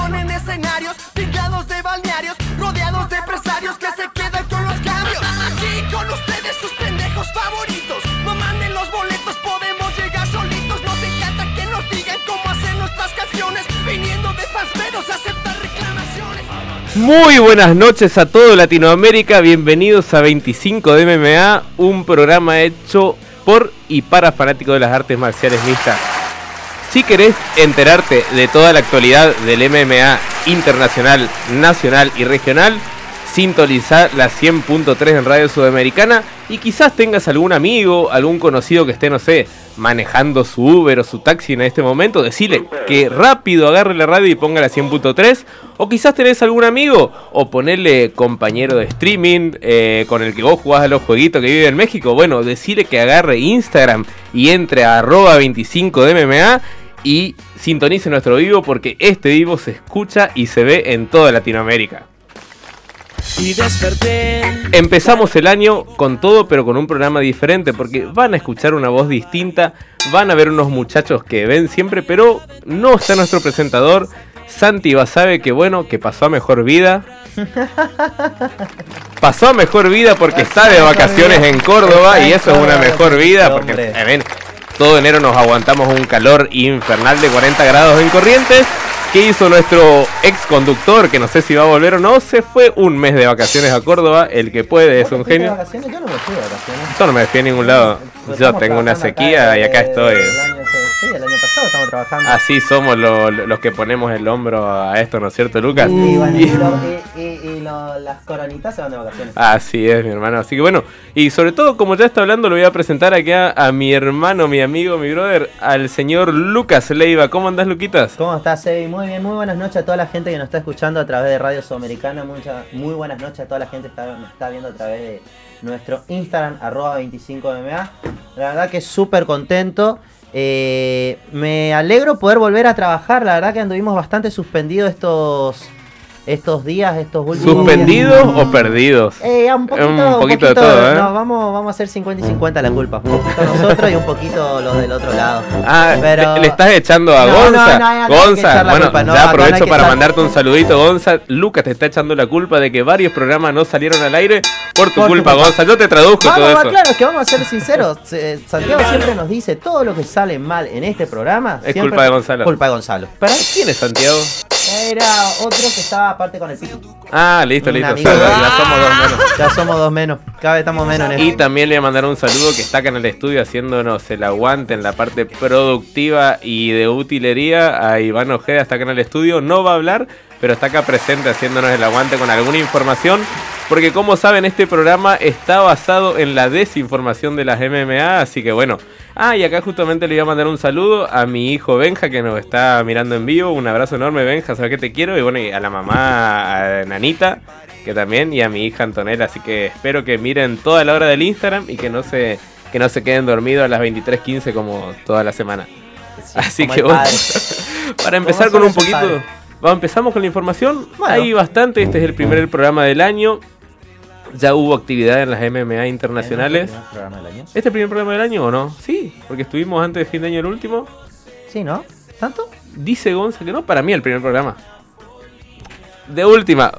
son en escenarios, pillados de balnearios, rodeados de empresarios que se quedan con los cambios. Aquí con ustedes sus pendejos favoritos. No manden los boletos, podemos llegar solitos. Nos encanta que nos digan cómo hacer nuestras canciones. Viniendo de a aceptar reclamaciones. Muy buenas noches a todo Latinoamérica, bienvenidos a 25 de MMA, un programa hecho por y para fanáticos de las artes marciales mixtas. Si querés enterarte de toda la actualidad del MMA internacional, nacional y regional, sintoniza la 100.3 en Radio Sudamericana y quizás tengas algún amigo, algún conocido que esté, no sé, manejando su Uber o su taxi en este momento, decirle que rápido agarre la radio y ponga la 100.3 o quizás tenés algún amigo o ponerle compañero de streaming eh, con el que vos jugás a los jueguitos que vive en México, bueno, decirle que agarre Instagram y entre a arroba 25 de MMA y sintonice nuestro vivo porque este vivo se escucha y se ve en toda Latinoamérica. Y desperté. Empezamos el año con todo, pero con un programa diferente, porque van a escuchar una voz distinta, van a ver unos muchachos que ven siempre, pero no está nuestro presentador. Santi sabe que bueno, que pasó a mejor vida. Pasó a mejor vida porque está de vacaciones en Córdoba y eso es una mejor vida porque ven, todo enero nos aguantamos un calor infernal de 40 grados en Corrientes. ¿Qué hizo nuestro ex conductor, que no sé si va a volver o no? Se fue un mes de vacaciones a Córdoba. El que puede es un genio. Yo no me fui de vacaciones. Yo no me fui a ningún lado. Pues Yo tengo una sequía y acá estoy. Sí, el año pasado estamos trabajando. Así somos lo- lo- los que ponemos el hombro a esto, ¿no es cierto, Lucas? Y, bueno, Y- lo- las coronitas se van de vacaciones. Así es, mi hermano. Así que bueno, y sobre todo, como ya está hablando, lo voy a presentar aquí a, a mi hermano, mi amigo, mi brother, al señor Lucas Leiva. ¿Cómo andás, Luquitas? ¿Cómo estás, Sebi? Muy bien, muy buenas noches a toda la gente que nos está escuchando a través de Radio Sudamericana. Mucha, muy buenas noches a toda la gente que está, nos está viendo a través de nuestro Instagram, arroba 25MMA. La verdad que súper contento. Eh, me alegro poder volver a trabajar. La verdad que anduvimos bastante suspendidos estos, estos días, estos últimos días. ¿Suspendidos o perdidos? Eh, un poquito, Un poquito de todo, ¿eh? No, vamos, vamos a hacer 50 y 50 la culpa. Un poquito nosotros y un poquito los del otro lado. Ah, Pero- le, le estás echando a No, Gonza. no, no, Gonza, bueno, culpa, ya aprovecho para mandarte un saludito, Gonza. Lucas te está echando la culpa de que varios programas no salieron al aire por tu Por tu culpa, culpa. Gonza. Yo te traduzco Vamos, todo eso. claro, es que vamos a ser sinceros. Santiago siempre nos dice todo lo que sale mal en este programa. Es siempre culpa de Gonzalo. Culpa de Gonzalo. ¿Para quién es Santiago? Era otro que estaba aparte con el pico. Ah, listo, listo. amigo. Ya, somos dos menos. Ya somos dos menos. Cada vez estamos menos en Y esto. también le voy a mandar un saludo que está acá en el estudio haciéndonos el aguante en la parte productiva y de utilería. A Iván Ojeda está acá en el estudio. No va a hablar, pero está acá presente haciéndonos el aguante con alguna información. Porque como saben, este programa está basado en la desinformación de las MMA. Así que bueno. Ah, y acá justamente le voy a mandar un saludo a mi hijo Benja que nos está mirando en vivo. Un abrazo enorme, Benja. Sabes que te quiero. Y bueno, y a la mamá, a Nanita que también y a mi hija Antonella, así que espero que miren toda la hora del Instagram y que no se que no se queden dormidos a las 23:15 como toda la semana. Así que bueno, para empezar con un poquito, vamos empezamos con la información. Bueno. Hay bastante, este es el primer programa del año. Ya hubo actividad en las MMA internacionales. ¿Es el primer programa del año? ¿Este es el primer programa del año o no? Sí, porque estuvimos antes de fin de año el último. Sí, ¿no? ¿Tanto? Dice Gonza que no, para mí el primer programa. De última.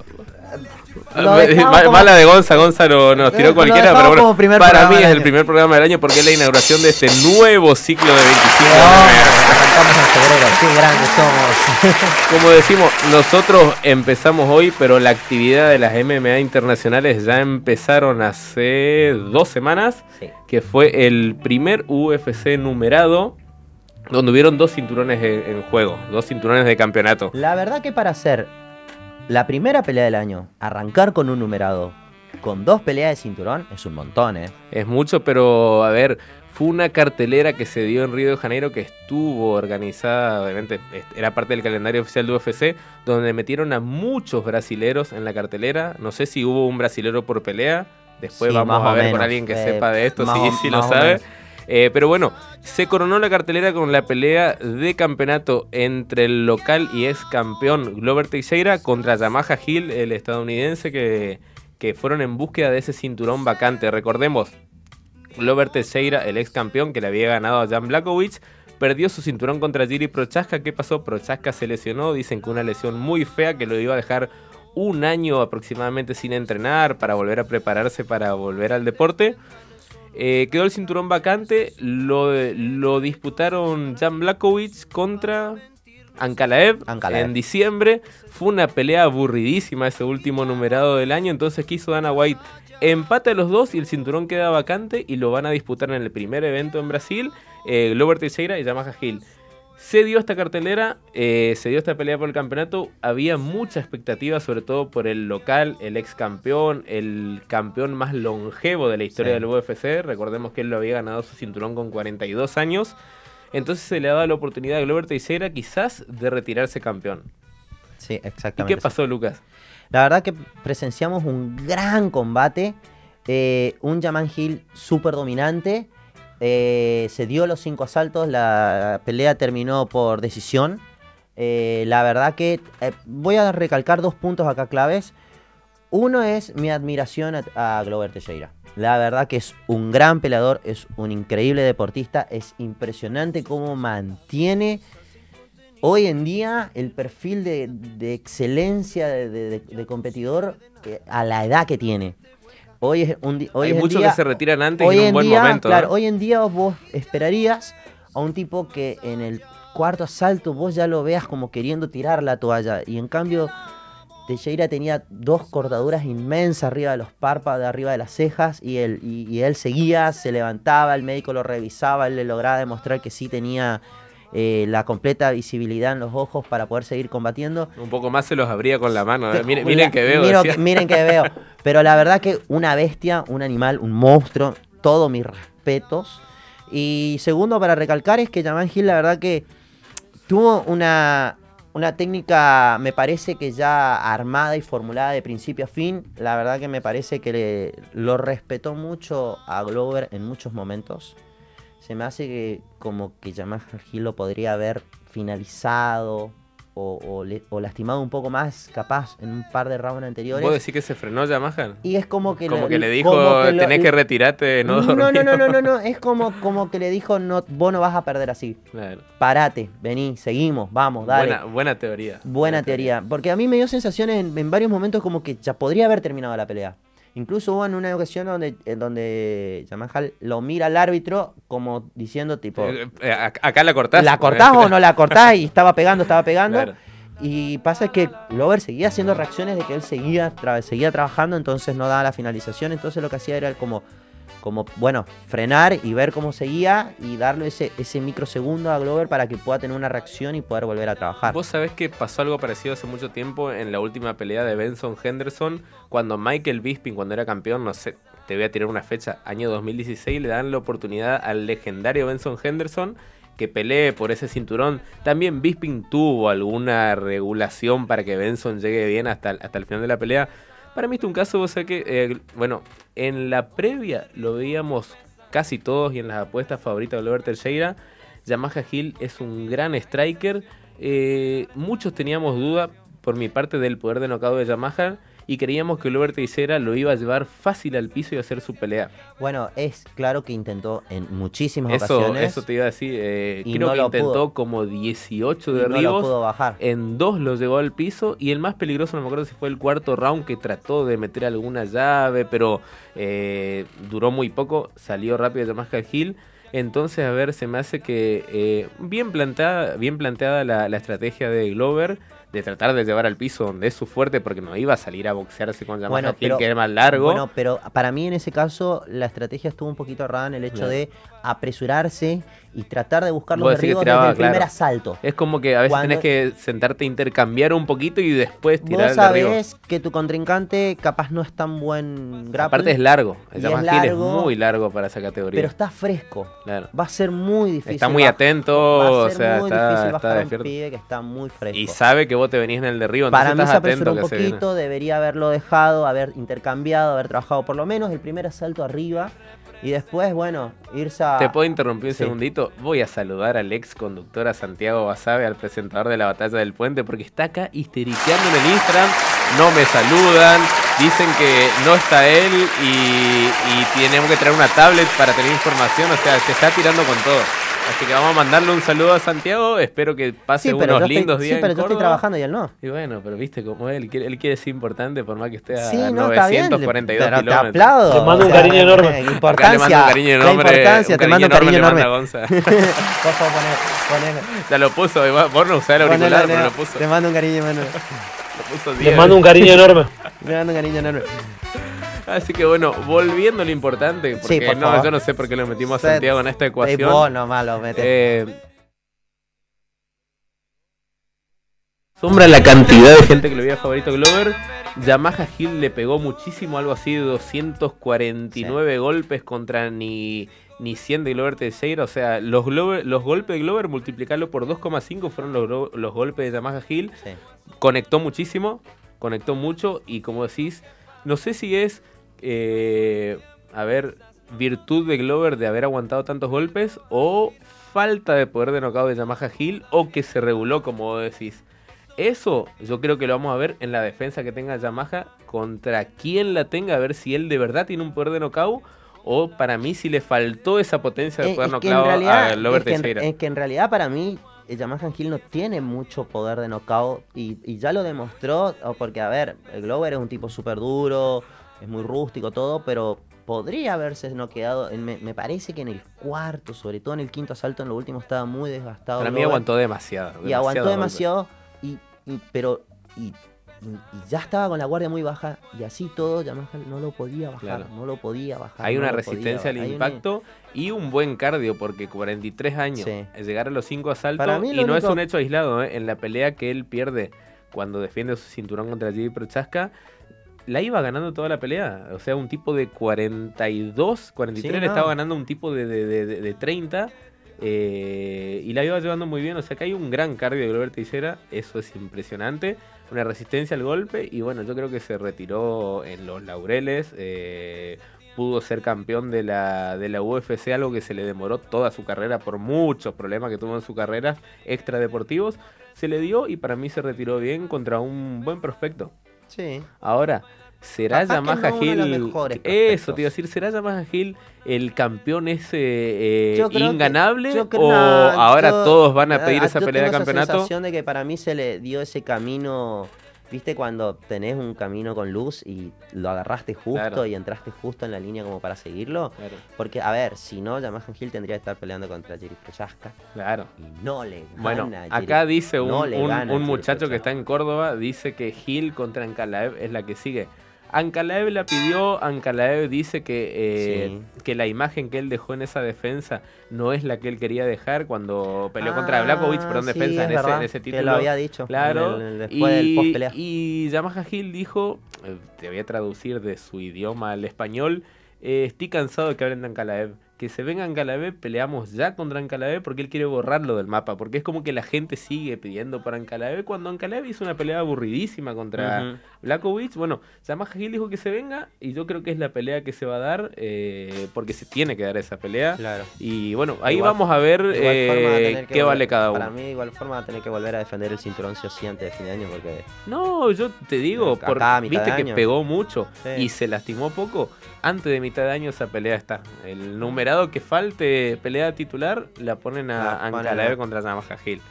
Mala de Gonza, Gonza lo- nos tiró cualquiera, pero bueno, para mí es el primer programa del año porque es la inauguración de este nuevo ciclo de 25 No, MMA. arrancamos en febrero. Qué grandes somos. Como decimos, nosotros empezamos hoy, pero la actividad de las MMA internacionales ya empezaron hace dos semanas, que fue el primer UFC numerado, donde hubieron dos cinturones en en juego, dos cinturones de campeonato. La verdad que para hacer la primera pelea del año, arrancar con un numerado, con dos peleas de cinturón, es un montón, ¿eh? Es mucho, pero a ver, fue una cartelera que se dio en Río de Janeiro que estuvo organizada, obviamente era parte del calendario oficial de UFC, donde metieron a muchos brasileros en la cartelera. No sé si hubo un brasilero por pelea. Después Sí, vamos a ver con alguien que Eh, sepa de esto, sí, sí lo sabe. menos. Eh, pero bueno, se coronó la cartelera con la pelea de campeonato entre el local y ex campeón Glover Teixeira contra Yamaha Hill, el estadounidense que, que fueron en búsqueda de ese cinturón vacante. Recordemos, Glover Teixeira, el ex campeón que le había ganado a Jan Blakowicz, perdió su cinturón contra Jiri Prochaska. ¿Qué pasó? Prochaska se lesionó, dicen que una lesión muy fea que lo iba a dejar un año aproximadamente sin entrenar para volver a prepararse para volver al deporte. Eh, quedó el cinturón vacante, lo, lo disputaron Jan Blakowicz contra Ankalaev, Ankalaev. en diciembre. Fue una pelea aburridísima ese último numerado del año, entonces quiso Dana White empate a los dos y el cinturón queda vacante y lo van a disputar en el primer evento en Brasil, eh, Glover Teixeira y Yamaha Hill. Se dio esta cartelera, eh, se dio esta pelea por el campeonato. Había mucha expectativa, sobre todo por el local, el ex campeón, el campeón más longevo de la historia Sí. del UFC. Recordemos que él lo había ganado su cinturón con 42 años. Entonces se le ha dado la oportunidad a Glover Teixeira quizás de retirarse campeón. Sí, ¿Y exactamente. qué pasó, Lucas? La verdad que presenciamos un gran combate. eh, un Yaman Hill súper dominante. Eh, se dio los cinco asaltos. La pelea terminó por decisión. eh, la verdad que eh, voy a recalcar dos puntos acá claves. Uno es mi admiración a, Glover Teixeira. La verdad que es un gran peleador, es un increíble deportista, es impresionante cómo mantiene hoy en día el perfil de, excelencia de, competidor a la edad que tiene. Hoy es un hoy Hay es muchos día- que se retiran antes y en un en buen día, momento. Claro, ¿no? hoy en día vos esperarías a un tipo que en el cuarto asalto vos ya lo veas como queriendo tirar la toalla. Y en cambio, Teixeira tenía dos cortaduras inmensas arriba de los párpados, arriba de las cejas, y él, y, y él seguía, se levantaba, el médico lo revisaba, él le lograba demostrar que sí tenía eh, la completa visibilidad en los ojos para poder seguir combatiendo. Un poco más se los abría con la mano. ¿eh? Miren, que veo. miro miren que veo. Pero la verdad que una bestia, un animal, un monstruo, todos mis respetos. Y segundo, para recalcar, es que Jaman Hill, la verdad que tuvo una, una técnica, me parece que ya armada y formulada de principio a fin. La verdad que me parece que le- lo respetó mucho a Glover en muchos momentos. Se me hace que como que Jamal Hill lo podría haber finalizado o, o le- o lastimado un poco más, capaz, en un par de rounds anteriores. ¿Vos decís que se frenó Yamaha? Y es como que, Como que le dijo, como que lo- tenés que retirarte, no no, no, dormir". no, no, no, no, es como, como que le dijo, no, vos no vas a perder así. Claro. Parate, vení, seguimos, vamos, dale. Buena, buena teoría. Buena teoría. Porque a mí me dio sensaciones en, en varios momentos como que ya podría haber terminado la pelea. Incluso hubo en una ocasión donde, en donde Yamahal lo mira al árbitro como diciendo tipo, Eh, eh, ac- acá la cortás. ¿la cortás o no la cortás? Y estaba pegando, estaba pegando. Claro. Y pasa que Glover seguía haciendo reacciones de que él seguía, tra- seguía trabajando, entonces no daba la finalización. Entonces lo que hacía era como, como, bueno, frenar y ver cómo seguía y darle ese, ese microsegundo a Glover para que pueda tener una reacción y poder volver a trabajar. Vos sabés que pasó algo parecido hace mucho tiempo en la última pelea de Benson Henderson, cuando Michael Bisping, cuando era campeón, no sé, te voy a tirar una fecha, año 2016, le dan la oportunidad al legendario Benson Henderson que pelee por ese cinturón. También Bisping tuvo alguna regulación para que Benson llegue bien hasta, hasta el final de la pelea. Para mí este es un caso, vos sabés que, eh, bueno, en la previa lo veíamos casi todos y en las apuestas favoritas de Glover Teixeira. Yamaha Hill es un gran striker. Eh, muchos teníamos duda por mi parte del poder de knockout de Yamaha y creíamos que Glover Teixeira lo iba a llevar fácil al piso y hacer su pelea. Bueno, es claro que intentó en muchísimas Eso, ocasiones eso te iba a decir. eh, creo no que intentó pudo. como 18 y no lo derribos. pudo bajar. En dos lo llevó al piso y el más peligroso, no me acuerdo si fue el cuarto round que trató de meter alguna llave, pero eh, duró muy poco, salió rápido Yamaha Hill. Entonces, a ver, se me hace que eh, bien planteada, bien planteada la, la estrategia de Glover de tratar de llevar al piso donde es su fuerte porque no iba a salir a boxearse con Yamaha Bueno, pero- que era más largo. Bueno, pero para mí en ese caso la estrategia estuvo un poquito errada en el hecho de apresurarse y tratar de buscar los derribos desde el primer claro. asalto. es como que a veces Cuando- tenés que sentarte a intercambiar un poquito y después tirar Vos sabés que tu contrincante capaz no es tan buen grappling, Aparte es largo, el es Hill es largo, muy largo para esa categoría. pero está fresco. Claro. Va a ser muy difícil. Está muy atento, va o a ser sea, muy está, difícil bajar un pibe que está muy fresco. Y sabe que vos te venís en el derribo, entonces Para mí se estás apresuró un se viene. poquito, debería haberlo dejado, haber intercambiado, haber trabajado por lo menos el primer asalto arriba y después, bueno, irse a... ¿Te puedo interrumpir un Sí. segundito? Voy a saludar al ex conductor, a Santiago Basabe, al presentador de la Batalla del Puente, porque está acá histeriqueando en el Instagram, no me saludan, dicen que no está él y, y tenemos que traer una tablet para tener información, o sea, se está tirando con todo. Así que vamos a mandarle un saludo a Santiago. Espero que pase Sí, pero unos lindos estoy, días. sí, pero en yo estoy Córdoba. trabajando y él no. Y bueno, pero viste cómo él quiere, él quiere ser importante por más que esté a Sí, no, está bien. 942 Pero te kilómetros. aplaudo. Te mando un cariño enorme. Importancia. le mando un cariño enorme. importancia, te mando un cariño enorme. ya lo puso, vos no usás el ponelo, auricular, pero lo puso. Te mando un cariño enorme. Lo puso Les 10 mando un cariño enorme. Te mando un cariño enorme. Así que bueno, volviendo a lo importante, porque Sí, por no, favor. yo no sé por qué lo metimos a Santiago en esta ecuación. vos nomás lo metes. Eh, Sombra la cantidad de gente que lo veía favorito Glover. Yamaha Hill le pegó muchísimo, algo así de 249 golpes contra ni, ni 100 de Glover Teixeira. O sea, los, Glover- los golpes de Glover, multiplicarlo por 2,5 fueron los, los golpes de Yamaha Hill. Sí. Conectó muchísimo, conectó mucho y como decís, no sé si es, eh, a ver, virtud de Glover de haber aguantado tantos golpes o falta de poder de knockout de Yamaha Hill o que se reguló como vos decís. Eso yo creo que lo vamos a ver en la defensa que tenga Yamaha contra quien la tenga, a ver si él de verdad tiene un poder de knockout o para mí si le faltó esa potencia de Eh, poder es knockout a Glover es que en- es que en realidad para mí el Yamaha Hill no tiene mucho poder de knockout y, y ya lo demostró, porque a ver, el Glover es un tipo súper duro, es muy rústico todo, pero podría haberse noqueado, en- me, me parece que en el cuarto, sobre todo en el quinto asalto, en lo último estaba muy desgastado. Para mí aguantó demasiado. y aguantó golpe. demasiado, y, y- pero y, y- ya estaba con la guardia muy baja y así todo Yamaha no lo podía bajar, Claro. no lo podía bajar. Hay no una podía resistencia al una- impacto y un buen cardio, porque 43 años, Sí. es llegar a los 5 asaltos, y no es un hecho aislado, ¿eh? en la pelea que él pierde cuando defiende su cinturón contra Jimmy Prochaska, la iba ganando toda la pelea. O sea, un tipo de 42, 43 Sí, le no. estaba ganando un tipo de, de, de- de- de 30. eh, y la iba llevando muy bien, o sea que hay un gran cardio de Glover Teixeira, eso es impresionante, una resistencia al golpe y bueno, yo creo que se retiró en los laureles, eh, pudo ser campeón de la, de la UFC, algo que se le demoró toda su carrera por muchos problemas que tuvo en su carrera extradeportivos, se le dio y para mí se retiró bien contra un buen prospecto. Sí. Ahora, ¿será Capaz que Yamaha no de los Hill? Eso te iba a decir, ¿será Yamaha Hill el campeón ese eh, Yo creo que- inganable? yo creo- ¿O no, ahora yo- todos van a pedir ah, esa pelea de tengo esa campeonato? sensación de que para mí se le dio ese camino, viste cuando tenés un camino con luz y lo agarraste justo Claro. y entraste justo en la línea como para seguirlo. Claro, Porque, a ver, si no, Yamaha Hill tendría que estar peleando contra Jerry Prochaska claro. y no le gana Bueno, acá Jerry- dice un, no un- muchacho que está en Córdoba, dice que Hill contra Ankalaev es la que sigue. Ankalaev la pidió, Ankalaev dice que, eh, que la imagen que él dejó en esa defensa no es la que él quería dejar cuando peleó contra Ah, Blakovic, perdón, sí, defensa es en ese, en ese que título. lo había dicho. Claro, el- después del post y, y Yamaha Hill dijo, eh, te voy a traducir de su idioma al español, eh, estoy cansado de que hablen de Ankalaev. Que se venga Ankalaev, peleamos ya contra Ankalaev porque él quiere borrarlo del mapa. Porque es como que la gente sigue pidiendo por Ankalaev cuando Ankalaev hizo una pelea aburridísima contra Ujú. Blakovic. Bueno, Yamaha Hill dijo que se venga y yo creo que es la pelea que se va a dar eh, porque se tiene que dar esa pelea. Claro. Y bueno, ahí Igual- vamos a ver eh, qué vale cada uno. Para mí, igual forma, va a tener que volver a defender el cinturón sí o sí antes de fin de año porque No, yo te digo, Acá por, viste que pegó mucho Sí. y se lastimó poco. Antes de mitad de año esa pelea está. El numerado que falte pelea titular la ponen a La a- contra Yamaha Hill.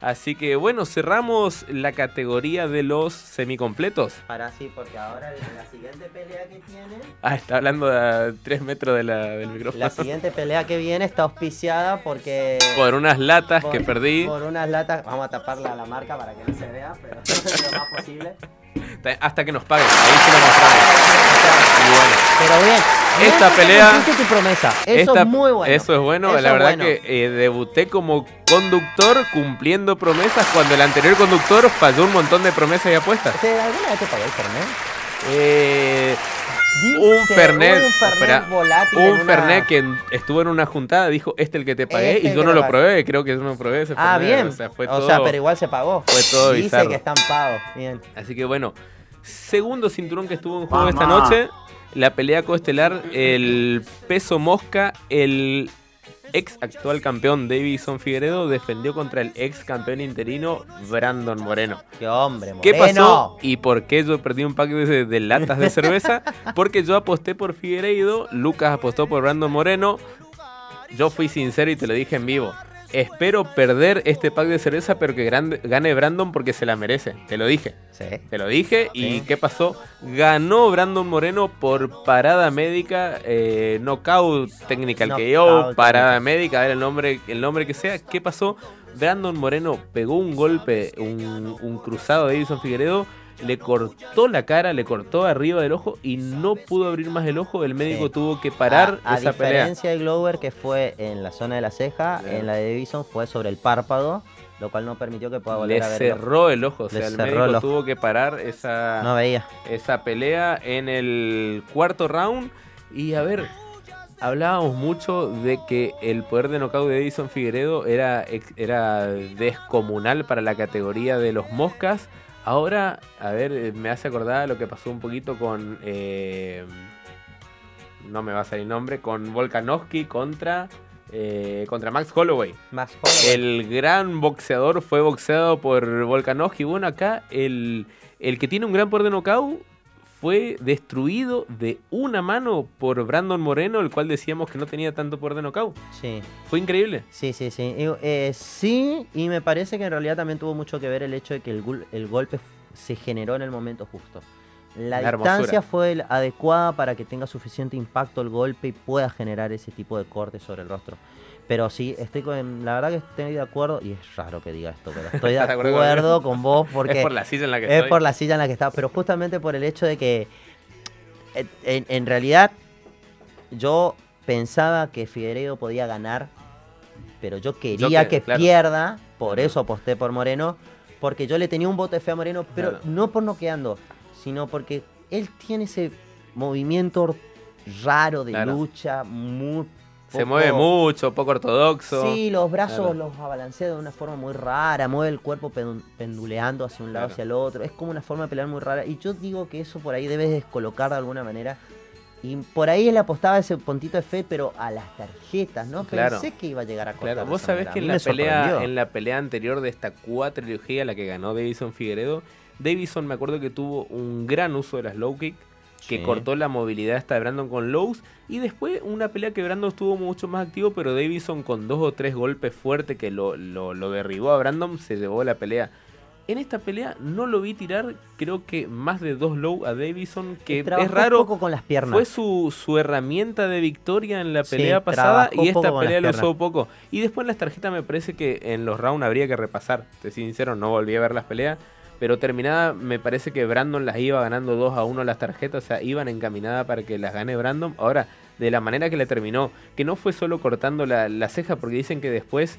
Así que bueno, cerramos la categoría de los semicompletos. Para sí, porque ahora la siguiente pelea que tiene. Ah, está hablando a 3 metros de la- del micrófono. La siguiente pelea que viene está auspiciada porque. Por unas latas por- que perdí. Por unas latas. Vamos a taparla a la marca para que no se vea, pero lo más posible. Hasta que nos paguen. Ahí sí lo mostramos. Bueno. Pero bien. Esta bien pelea- tu promesa. Eso Esta- es muy bueno. Eso es bueno. Eso la verdad bueno. que eh, debuté como conductor cumpliendo promesas cuando el anterior conductor falló un montón de promesas y apuestas. ¿Te- ¿Alguna vez te pagó el Fernet? Eh, un Fernet, Un Fernet espera, volátil. un una- Fernet que estuvo en una juntada dijo, este el que te pagué, Este y yo no lo pagué. probé, creo que yo no probé ese Ah, Fernet, bien. O sea, fue o todo... sea, pero igual se pagó. fue todo Dice bizarro. que están pagos. Bien. Así que bueno, segundo cinturón que estuvo en juego esta noche, la pelea coestelar, el peso mosca, el ex actual campeón Davison Figueredo defendió contra el ex campeón interino Brandon Moreno. Qué hombre, ¿Qué pasó y por qué yo perdí un pack de, de latas de cerveza? Porque yo aposté por Figueiredo, Lucas apostó por Brandon Moreno. yo fui sincero y te lo dije en vivo. Espero perder este pack de cerveza, pero que gane Brandon porque se la merece. Te lo dije. Sí. Te lo dije. ¿Y qué pasó? Ganó Brandon Moreno por parada médica, eh, knockout technical KO, Knockout parada médica, a ver el nombre, el nombre que sea. ¿Qué pasó? Brandon Moreno pegó un golpe, un, un cruzado de Edison Figueredo, le cortó la cara, le cortó arriba del ojo y no pudo abrir más el ojo. El médico Sí. tuvo que parar a, a esa pelea. diferencia de Glover, que fue en la zona de la ceja, en la de Davison fue sobre el párpado, lo cual no permitió que pueda volver Le a verlo. cerró el ojo, o Le sea, el médico el tuvo que parar esa, No veía. esa pelea en el cuarto round. Y a ver, hablábamos mucho de que el poder de knockout de Edison Figueredo era, era descomunal para la categoría de los moscas. Ahora, a ver, eh, me hace acordar lo que pasó un poquito con. eh, no me va a salir nombre, con Volkanovski contra. eh, contra Max Holloway. Más joven. El gran boxeador fue boxeado por Volkanovski. Bueno, acá el, el que tiene un gran poder de knockout fue destruido de una mano por Brandon Moreno, el cual decíamos que no tenía tanto poder de knockout. Sí, Fue increíble. sí, sí, sí. Y, eh, sí, y me parece que en realidad también tuvo mucho que ver el hecho de que el, gol- el golpe se generó en el momento justo. La La hermosura. distancia fue adecuada para que tenga suficiente impacto el golpe y pueda generar ese tipo de corte sobre el rostro. Pero sí, estoy con, la verdad que estoy de acuerdo, y es raro que diga esto, pero estoy de ¿Estás de acuerdo con vos porque es por la silla en la que es estoy. por la silla en la que estaba, pero justamente por el hecho de que en, realidad yo pensaba que Figueiredo podía ganar, pero yo quería que- que claro. pierda, por eso aposté por Moreno, porque yo le tenía un voto de fe a Moreno, pero Claro. no por noqueando, sino porque él tiene ese movimiento raro de Claro. lucha, muy Se mueve mucho, poco ortodoxo. Sí, los brazos Claro. los abalancea de una forma muy rara, mueve el cuerpo pen- penduleando hacia un lado, Claro. hacia el otro. Es como una forma de pelear muy rara. Y yo digo que eso por ahí debes descolocar de alguna manera. Y por ahí él apostaba ese puntito de fe, pero a las tarjetas, ¿no? Claro. Pensé que iba a llegar a cortar Claro, vos sabés manera. que en la, pelea, en la pelea anterior de esta cuatrilogía, la que ganó Davison Figueredo, Davison me acuerdo que tuvo un gran uso de las low kick, que Sí. cortó la movilidad hasta de Brandon con lows, y después una pelea que Brandon estuvo mucho más activo, pero Davison con dos o tres golpes fuertes que lo, lo, lo derribó a Brandon, se llevó la pelea. En esta pelea no lo vi tirar, creo que más de dos low a Davison, que Trabajó es raro, poco con las piernas. fue su, su herramienta de victoria en la Sí, pelea pasada y esta pelea lo usó poco. Y después en las tarjetas me parece que en los rounds habría que repasar. Te soy sincero, no volví a ver las peleas. Pero terminada, me parece que Brandon las iba ganando 2 a 1 las tarjetas. O sea, iban encaminadas para que las gane Brandon. Ahora, de la manera que la terminó, que no fue solo cortando la, la ceja, porque dicen que después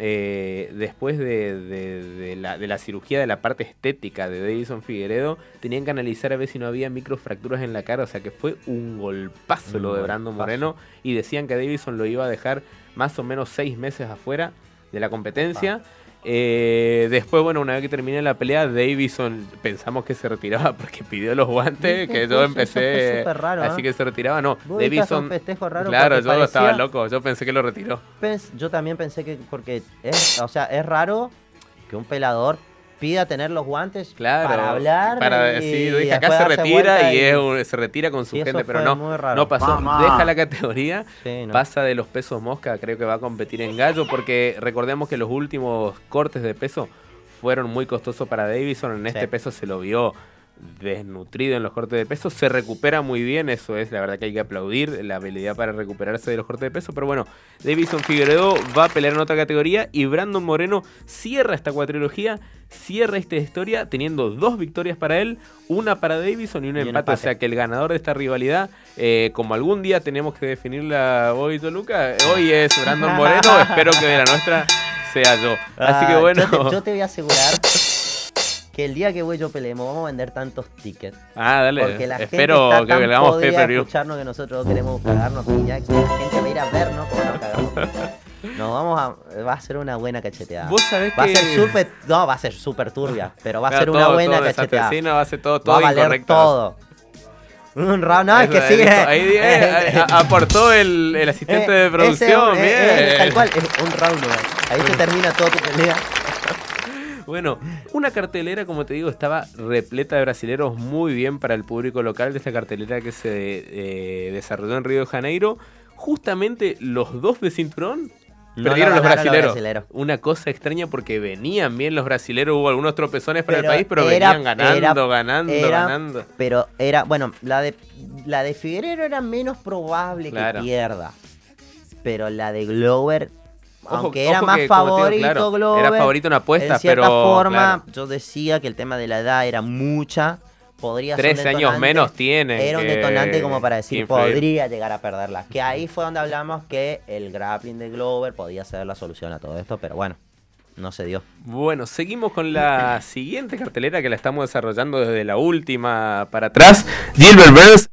eh, después de, de- de la, de la cirugía de la parte estética de Davison Figueredo, tenían que analizar a ver si no había microfracturas en la cara. O sea que fue un golpazo Un lo de Brandon golpazo. Moreno. Y decían que Davison lo iba a dejar más o menos seis meses afuera de la competencia. Eh, después, bueno, una vez que terminé la pelea, Davison pensamos que se retiraba porque pidió los guantes, que yo eso empecé, fue súper raro, así ¿eh? que se retiraba, no, un Davison, festejo raro claro, yo parecía- estaba loco, yo pensé que lo retiró. Pens- yo también pensé que porque es, o sea, es raro que un pelador pida tener los guantes Claro, para hablar para y sí, yo dije, acá se retira y, es un- se retira con su gente, pero no, no pasó, deja la categoría, Sí, no. pasa de los pesos mosca, creo que va a competir en gallo, porque recordemos que los últimos cortes de peso fueron muy costosos para Davison, en este Sí. peso se lo vio desnutrido en los cortes de peso, se recupera muy bien, eso es la verdad que hay que aplaudir la habilidad para recuperarse de los cortes de peso, pero bueno, Davison Figueredo va a pelear en otra categoría y Brandon Moreno cierra esta cuatrilogía, cierra esta historia teniendo dos victorias para él, una para Davison y un Y empate, o sea que el ganador de esta rivalidad, eh, como algún día tenemos que definirla hoy Toluca, hoy es Brandon Moreno, espero que de la nuestra sea yo. Así que Ah, bueno. Yo te, yo te voy a asegurar que el día que voy yo peleemos vamos a vender tantos tickets. Ah, dale. Porque la Espero gente está que tan view. escucharnos que nosotros queremos cagarnos piña, que la gente va a ir a vernos como nos cagamos. Nos vamos a... Va a ser una buena cacheteada. Vos sabés Va a que- ser súper... No, va a ser súper turbia, pero va a Claro, ser una todo- buena todo cacheteada. va a ser todo, Va todo a valer todo. Un round, no, es que listo. Ahí eh, a- aportó el, el asistente Eh, de producción. ese, eh, bien. eh, tal cual, es un round. Ahí se termina toda tu pelea. Bueno, una cartelera, como te digo, estaba repleta de brasileros muy bien para el público local de esta cartelera que se eh, desarrolló en Río de Janeiro. justamente los dos de cinturón No perdieron lo los brasileros. brasileros. Una cosa extraña porque venían bien los brasileros, hubo algunos tropezones para Pero el país, pero era- venían ganando, era- ganando, era- ganando. Pero era, bueno, la de la de Figueroa era menos probable Claro. que pierda. Pero la de Glover, Ojo- aunque era más que, digo, favorito claro, Glover, Era favorito en apuestas, en cierta pero forma, claro, yo decía que el tema de la edad era mucha. Podría ser un 13 años menos tiene. Era un detonante como para decir podría llegar a perderla. Que ahí fue donde hablamos que el grappling de Glover podía ser la solución a todo esto, pero bueno, no se dio. Bueno, seguimos con la siguiente cartelera que la estamos desarrollando desde la última para atrás. Gilbert Burns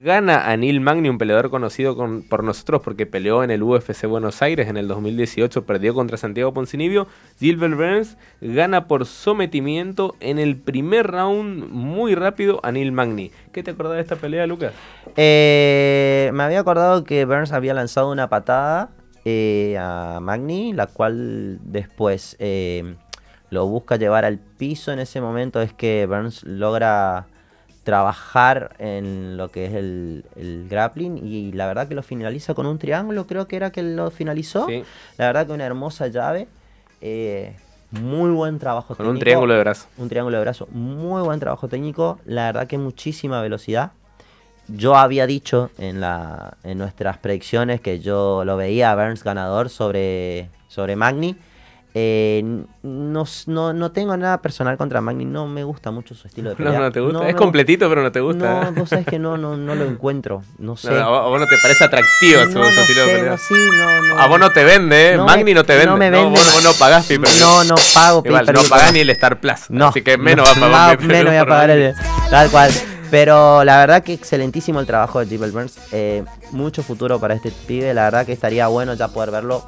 gana a Neil Magny, un peleador conocido con- por nosotros porque peleó en el UFC Buenos Aires en el 2018, perdió contra Santiago Poncinibio. Gilbert Burns gana por sometimiento en el primer round muy rápido a Neil Magny. ¿Qué te acordás de esta pelea, Lucas? Eh, me había acordado que Burns había lanzado una patada eh, a Magni, la cual después eh, lo busca llevar al piso. En ese momento es que Burns logra trabajar en lo que es el, el grappling y la verdad que lo finaliza con un triángulo, creo que era que lo finalizó. Sí, La verdad que una hermosa llave. eh, muy buen trabajo con un técnico. triángulo de brazo. Un triángulo de brazo. Muy buen trabajo técnico. La verdad que muchísima velocidad. Yo había dicho en, la, en nuestras predicciones que yo lo veía a Burns ganador sobre, sobre Magni. Eh, no, no, no tengo nada personal contra Magni. No me gusta mucho su estilo de No, pelea. no te gusta. No es completito, pero no te gusta. No, vos sabés que no, no, no lo encuentro. No sé. No, a vos- no te parece atractivo su, No, su no estilo de pelea. no, sí, no, no. A vos no te vende, ¿eh? No Magni me- no te vende. no me No, vende. vos, vos no pagás pay. No, no pago Igual, no pagás no. ni el Star Plus. No, así que menos va a pagar no, menos voy a pagar el tal cual. Pero la verdad que excelentísimo el trabajo de Gilbert Burns. eh, mucho futuro para este pibe. La verdad que estaría bueno ya poder verlo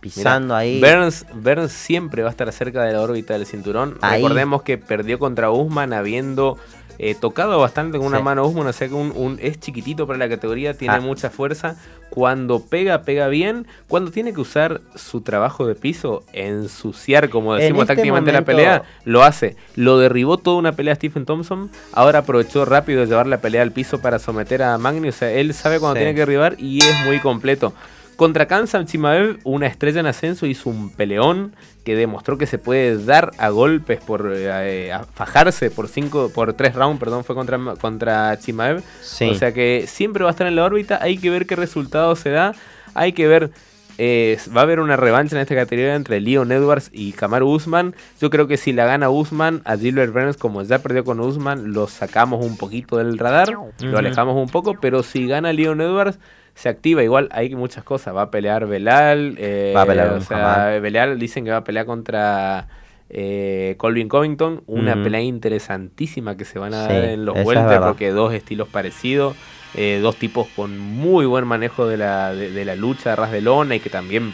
pisando ahí. Burns, Burns siempre va a estar cerca de la órbita del cinturón. Ahí. Recordemos que perdió contra Usman habiendo eh, tocado bastante con una Sí. mano Usman, o sea que un, un- es chiquitito para la categoría, tiene Ah. mucha fuerza. Cuando pega, pega bien. Cuando tiene que usar su trabajo de piso, ensuciar, como En decimos este tácticamente la pelea, lo hace. Lo derribó toda una pelea a Stephen Thompson. Ahora aprovechó rápido de llevar la pelea al piso para someter a Magni. O sea, él sabe cuando Sí. tiene que derribar y es muy completo. Contra Kansam Chimaev, una estrella en ascenso, hizo un peleón que demostró que se puede dar a golpes por eh, a fajarse por cinco, por tres rounds, perdón, fue contra, contra Chimaev. Sí. O sea que siempre va a estar en la órbita. Hay que ver qué resultado se da. Hay que ver. eh, va a haber una revancha en esta categoría entre Leon Edwards y Kamaru Usman. Yo creo que si la gana Usman, a Gilbert Burns, como ya perdió con Usman, lo sacamos un poquito del radar, lo alejamos un poco. Pero si gana Leon Edwards, se activa. Igual hay muchas cosas. Va a pelear Belal. eh, Va a pelear o sea. Belal dicen que va a pelear contra. eh, Colvin Covington, una pelea interesantísima que se van a Sí, dar en los vueltas porque dos estilos parecidos, eh, dos tipos con muy buen manejo de la, de, de la lucha de ras de lona y que también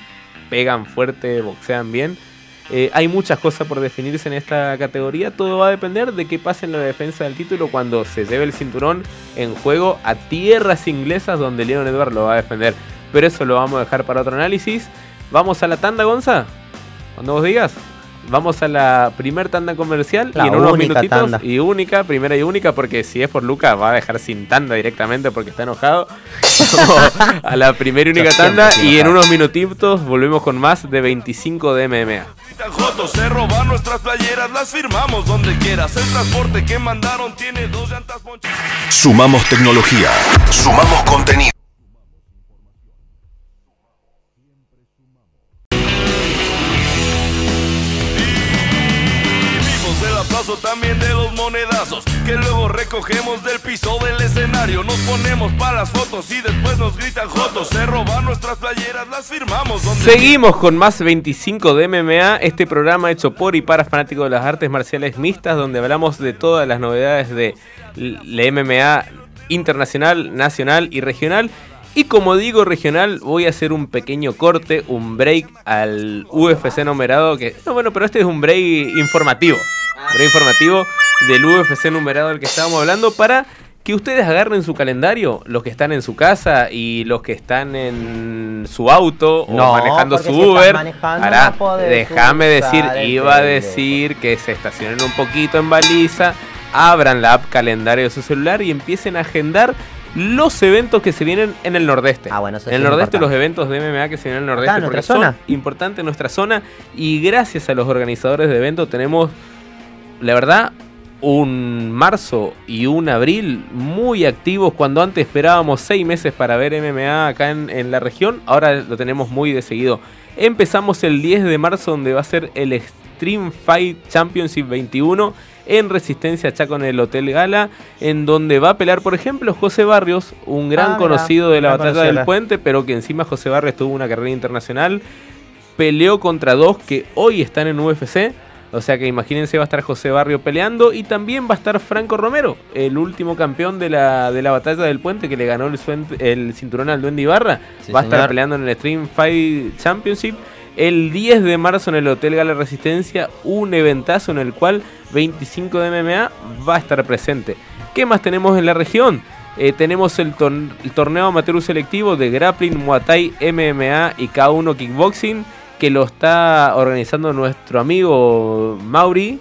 pegan fuerte, boxean bien. Eh, hay muchas cosas por definirse en esta categoría, todo va a depender de qué pase en la defensa del título cuando se lleve el cinturón en juego a tierras inglesas donde Leon Edwards lo va a defender. Pero eso lo vamos a dejar para otro análisis. Vamos a la tanda, Gonza. Cuando vos digas. Vamos a la primer tanda comercial La y en unos única minutitos tanda. y única, primera y única, porque si es por Lucas va a dejar sin tanda directamente porque está enojado. A la primera y única Yo tanda y en unos minutitos volvemos con más de 25 de MMA. Jotos, se roban nuestras playeras, las firmamos donde quieras. El transporte que mandaron tiene dos llantas ponchadas. Sumamos tecnología. Sumamos contenido. Para las fotos y después nos gritan Jotos. Se roban nuestras playeras, las firmamos donde Seguimos con más 25 de MMA, este programa hecho por y para fanáticos de las artes marciales mixtas, donde hablamos de todas las novedades de la MMA internacional, nacional y regional. Y como digo regional, voy a hacer un pequeño corte, un break al UFC numerado, que no, bueno, pero este es un break informativo, break informativo del UFC numerado del que estábamos hablando para que ustedes agarren su calendario, los que están en su casa y los que están en su auto o manejando su si Uber. manejando no déjame decir, iba a decir que se estacionen un poquito en baliza, abran la app calendario de su celular y empiecen a agendar los eventos que se vienen en el nordeste. Ah, bueno, eso en el es nordeste, los importante. eventos de MMA que se vienen en el nordeste. Porque son zona. importantes en nuestra zona. Y gracias a los organizadores de eventos tenemos, la verdad, un marzo y un abril muy activos. Cuando antes esperábamos seis meses para ver MMA acá en, en la región, ahora lo tenemos muy de seguido. Empezamos el 10 de marzo, donde va a ser el Extreme Fight Championship 21 en Resistencia Chaco en el Hotel Gala, en donde va a pelear, por ejemplo, José Barrios, un gran Ah, conocido de la batalla del puente, pero que encima José Barrios tuvo una carrera internacional. Peleó contra dos que hoy están en UFC. O sea que imagínense va a estar José Barrio peleando y también va a estar Franco Romero, el último campeón de la, de la batalla del puente que le ganó el, cinturón al Duende Ibarra. Sí, va a estar señor. peleando en el Stream Fight Championship. El 10 de marzo en el Hotel Gala Resistencia, un eventazo en el cual 25 de MMA va a estar presente. ¿Qué más tenemos en la región? Eh, tenemos el, tor- el torneo amateur selectivo de grappling, muay thai, MMA y K1 kickboxing que lo está organizando nuestro amigo Mauri,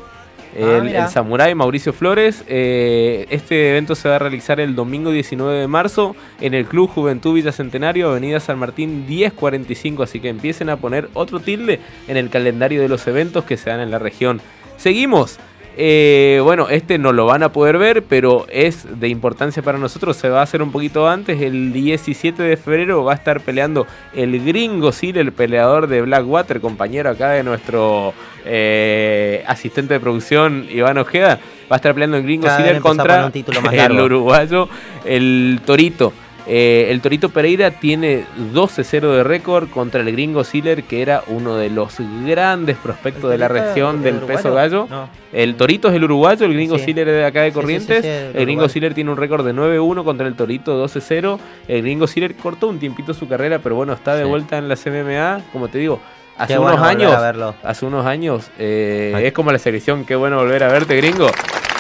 Ah, el, el samurái Mauricio Flores. Eh, este evento se va a realizar el domingo 19 de marzo en el Club Juventud Villa Centenario, Avenida San Martín 1045. Así que empiecen a poner otro tilde en el calendario de los eventos que se dan en la región. Seguimos. Eh, bueno, este no lo van a poder ver, pero es de importancia para nosotros. Se va a hacer un poquito antes. El 17 de febrero va a estar peleando el gringo Sil, el peleador de Blackwater, compañero acá de nuestro eh, asistente de producción Iván Ojeda. Va a estar peleando el gringo empezamos contra con un título más el uruguayo, el Torito. Eh, el Torito Pereira tiene 12-0 de récord contra el gringo Siller, que era uno de los grandes prospectos de la región del uruguayo? peso gallo. No. El Torito es el uruguayo, el gringo Sí. Siller es de acá de Sí, sí, sí, Corrientes. el el gringo. Siller tiene un récord de 9-1 contra el Torito 12-0. El gringo Siller cortó un tiempito su carrera, pero bueno, está de vuelta en la CMMA. Como te digo, hace unos bueno volver años hace unos años, eh, es como la selección, qué bueno volver a verte, gringo.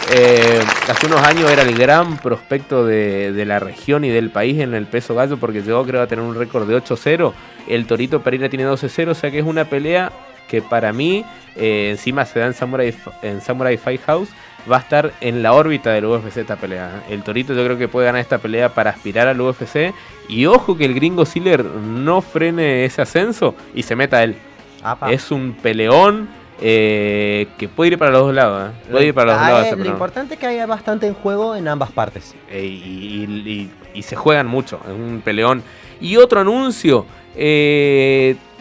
Eh, hace unos años era el gran prospecto de, de la región y del país en el peso gallo porque llegó creo a tener un récord de 8-0. El Torito Pereira tiene 12-0, o sea que es una pelea que para mí eh, encima se da en Samurai, en Samurai Fight House. Va a estar en la órbita del UFC esta pelea. El Torito yo creo que puede ganar esta pelea para aspirar al UFC. Y ojo que el gringo Siller no frene ese ascenso y se meta él. Apa. Es un peleón eh, que puede ir para los dos lados. ¿eh? Puede ir para los dos Ah, lados. eh, lo importante es que haya bastante en juego en ambas partes. Eh, y, y- y- y se juegan mucho. Es un peleón. Y otro anuncio.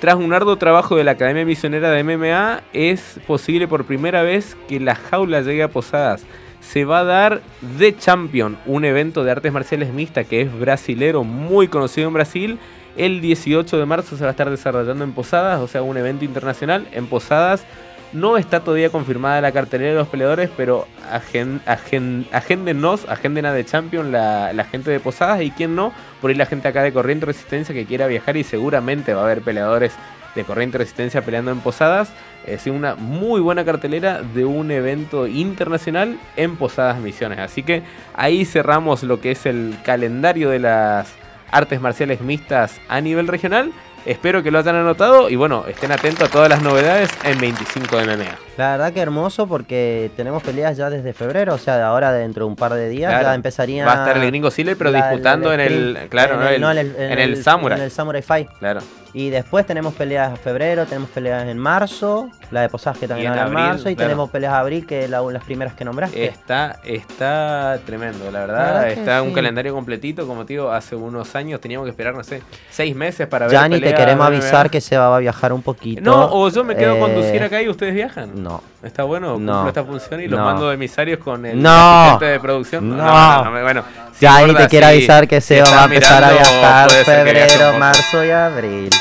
tras un arduo trabajo de la Academia Misionera de MMA, es posible por primera vez que la jaula llegue a Posadas. Se va a dar The Champion, un evento de artes marciales mixta que es brasilero, muy conocido en Brasil. El 18 de marzo se va a estar desarrollando en Posadas, o sea, un evento internacional en Posadas. No está todavía confirmada la cartelera de los peleadores, pero agen, agen, agenden a The Champion la, gente de Posadas y quién no, por ahí la gente acá de Corriente Resistencia que quiera viajar y seguramente va a haber peleadores de Corriente Resistencia peleando en Posadas. Es una muy buena cartelera de un evento internacional en Posadas Misiones. Así que ahí cerramos lo que es el calendario de las artes marciales mixtas a nivel regional. Espero que lo hayan anotado y bueno, estén atentos a todas las novedades en 25 de MMA. La verdad que hermoso porque tenemos peleas ya desde febrero, o sea, de ahora dentro de un par de días Claro. ya empezaría... Va a estar el gringo Siller, pero la- disputando en el. Claro, en ¿no? El- no, en el Samurai. En el Samurai Fight. Claro. Y después tenemos peleas en febrero, tenemos peleas en marzo, la de Posadas que también en en abril, marzo, y claro. tenemos peleas en abril, que es la- las primeras que nombraste. Está, está tremendo, la verdad. La verdad que está un sí. calendario completito, como te digo, hace unos años teníamos que esperar, no sé, seis meses para ver. Te queremos avisar que se va a viajar un poquito. No, o yo me quedo a Eh, conducir acá y ustedes viajan. No. Está bueno, No. cumplo esta función y los No. mando de emisarios con el No. de producción. No. me- bueno. si Yanni gorda, te quiere si- avisar que se va a empezar a mirando, viajar viaje un febrero, marzo y abril.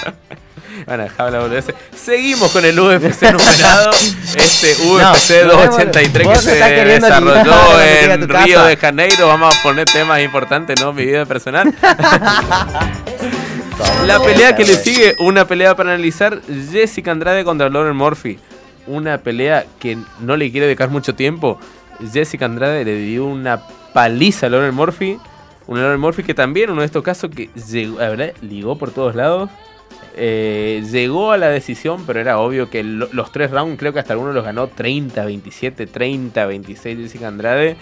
Bueno, la boludez. Seguimos con el UFC numerado. Este UFC No, 283 que no se desarrolló a en Río casa. de Janeiro. Vamos a poner temas importantes, ¿no? Mi vida personal. La pelea que le sigue, una pelea para analizar, Jessica Andrade contra Lauren Murphy. Una pelea que no le quiere dedicar mucho tiempo. Jessica Andrade le dio una paliza a Lauren Murphy. Una Lauren Murphy que también, uno de estos casos que llegó, la verdad, ligó por todos lados. Eh, llegó a la decisión, pero era obvio que lo- los tres rounds, creo que hasta algunos los ganó 30, 27, 30, 26 Jessica Andrade.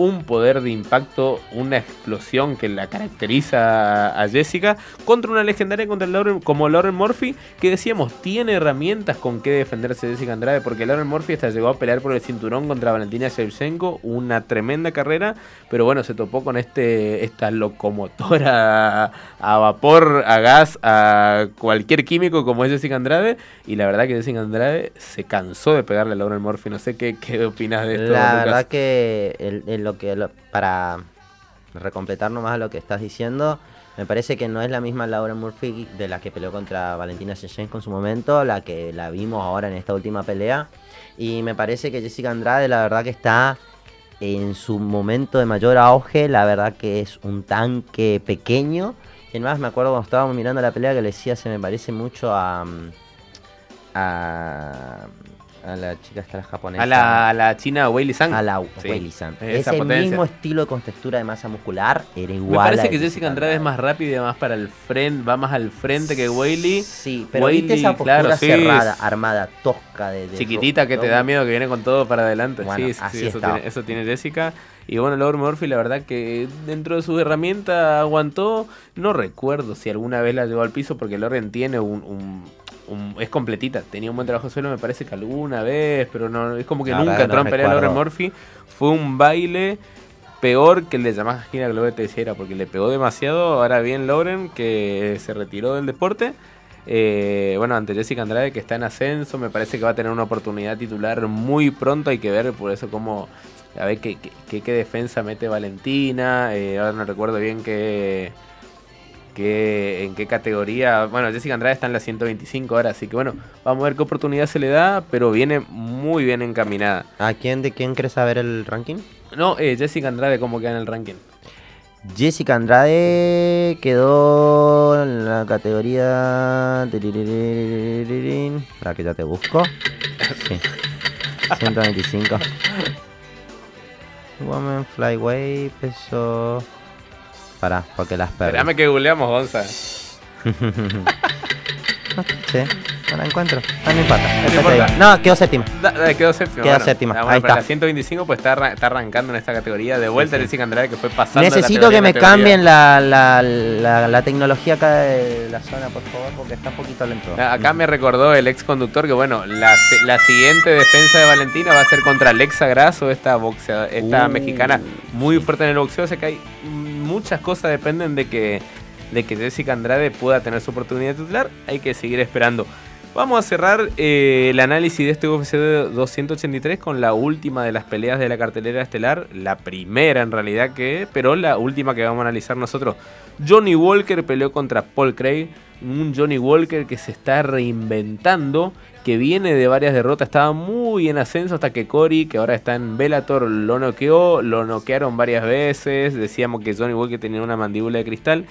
Un poder de impacto, una explosión que la caracteriza a Jessica contra una legendaria contra Lauren, como Lauren Murphy, que decíamos tiene herramientas con que defenderse Jessica Andrade, porque Lauren Murphy hasta llegó a pelear por el cinturón contra Valentina Shevchenko, una tremenda carrera, pero bueno, se topó con este esta locomotora a vapor, a gas, a cualquier químico como es Jessica Andrade, y la verdad que Jessica Andrade se cansó de pegarle a Lauren Murphy, no sé qué, qué opinas de esto. La Lucas? verdad que el- el que lo- para recompletar nomás lo que estás diciendo, me parece que no es la misma Laura Murphy de la que peleó contra Valentina Shevchenko en su momento, la que la vimos ahora en esta última pelea. Y me parece que Jessica Andrade, la verdad que está en su momento de mayor auge, la verdad que es un tanque pequeño. Y además me acuerdo cuando estábamos mirando la pelea que le decía, se me parece mucho a... mm, a, a la chica esta la japonesa. A la, a la china Weili Sang. A la Sí, Weili San. Ese potencia. mismo estilo de contextura de masa muscular era igual. Me parece a que Jessica Andrade es más rápida y más para el frente, va más al frente que Weili. Sí, pero viste Weili, esa postura claro, sí, cerrada, armada, tosca de, de chiquitita que te da miedo que viene con todo para adelante. Bueno, sí, sí, sí, así eso, tiene, eso tiene Jessica. Y bueno, Lauren Murphy, la verdad que dentro de sus herramientas aguantó. No recuerdo si alguna vez la llevó al piso, porque Lauren tiene un. un- un- es completita, tenía un buen trabajo suelo, me parece que alguna vez, pero no es como que nunca entró en pelea Murphy. Fue un baile peor que el de Yamaha Esquina Globe Teixeira, porque le pegó demasiado. Ahora bien, Lauren, que se retiró del deporte. Eh, bueno, ante Jessica Andrade, que está en ascenso, me parece que va a tener una oportunidad titular muy pronto. Hay que ver por eso cómo. A ver qué, qué, qué- qué defensa mete Valentina. eh, ahora no recuerdo bien qué. Qué- en qué categoría. Bueno, Jessica Andrade está en la 125 ahora, así que bueno, vamos a ver qué oportunidad se le da, pero viene muy bien encaminada. ¿A quién de quién quieres saber el ranking? No, eh, Jessica Andrade, ¿cómo queda en el ranking? Jessica Andrade quedó en la categoría. Para que ya te busco. Sí. 125. Woman Flyway, peso. Pará, porque las perdí. Espérame que googleamos, Gonza. Sí, no la encuentro. Ah, no importa. No importa. No, quedó séptima. Da- da- quedó séptima. Queda bueno. séptima, bueno, ahí está. La 125 pues está, arran- está arrancando en esta categoría. De vuelta Sí, sí. Jessica Andrade que fue pasando. de Necesito categoría que me categoría. cambien la, la, la, la tecnología acá de la zona, por favor, porque está un poquito lento. Ah, Acá me recordó el ex conductor que bueno, la, la siguiente defensa de Valentina va a ser contra Alexa Grasso, esta boxea, esta Uh, mexicana muy fuerte en el boxeo. O sea que hay muchas cosas dependen de que, de que Jessica Andrade pueda tener su oportunidad titular. Hay que seguir esperando. Vamos a cerrar eh, el análisis de este UFC de 283 con la última de las peleas de la cartelera estelar, la primera en realidad que, pero la última que vamos a analizar nosotros. Johnny Walker peleó contra Paul Craig, un Johnny Walker que se está reinventando, que viene de varias derrotas, estaba muy en ascenso hasta que Cory, que ahora está en Bellator, lo noqueó, lo noquearon varias veces, decíamos que Johnny Walker tenía una mandíbula de cristal.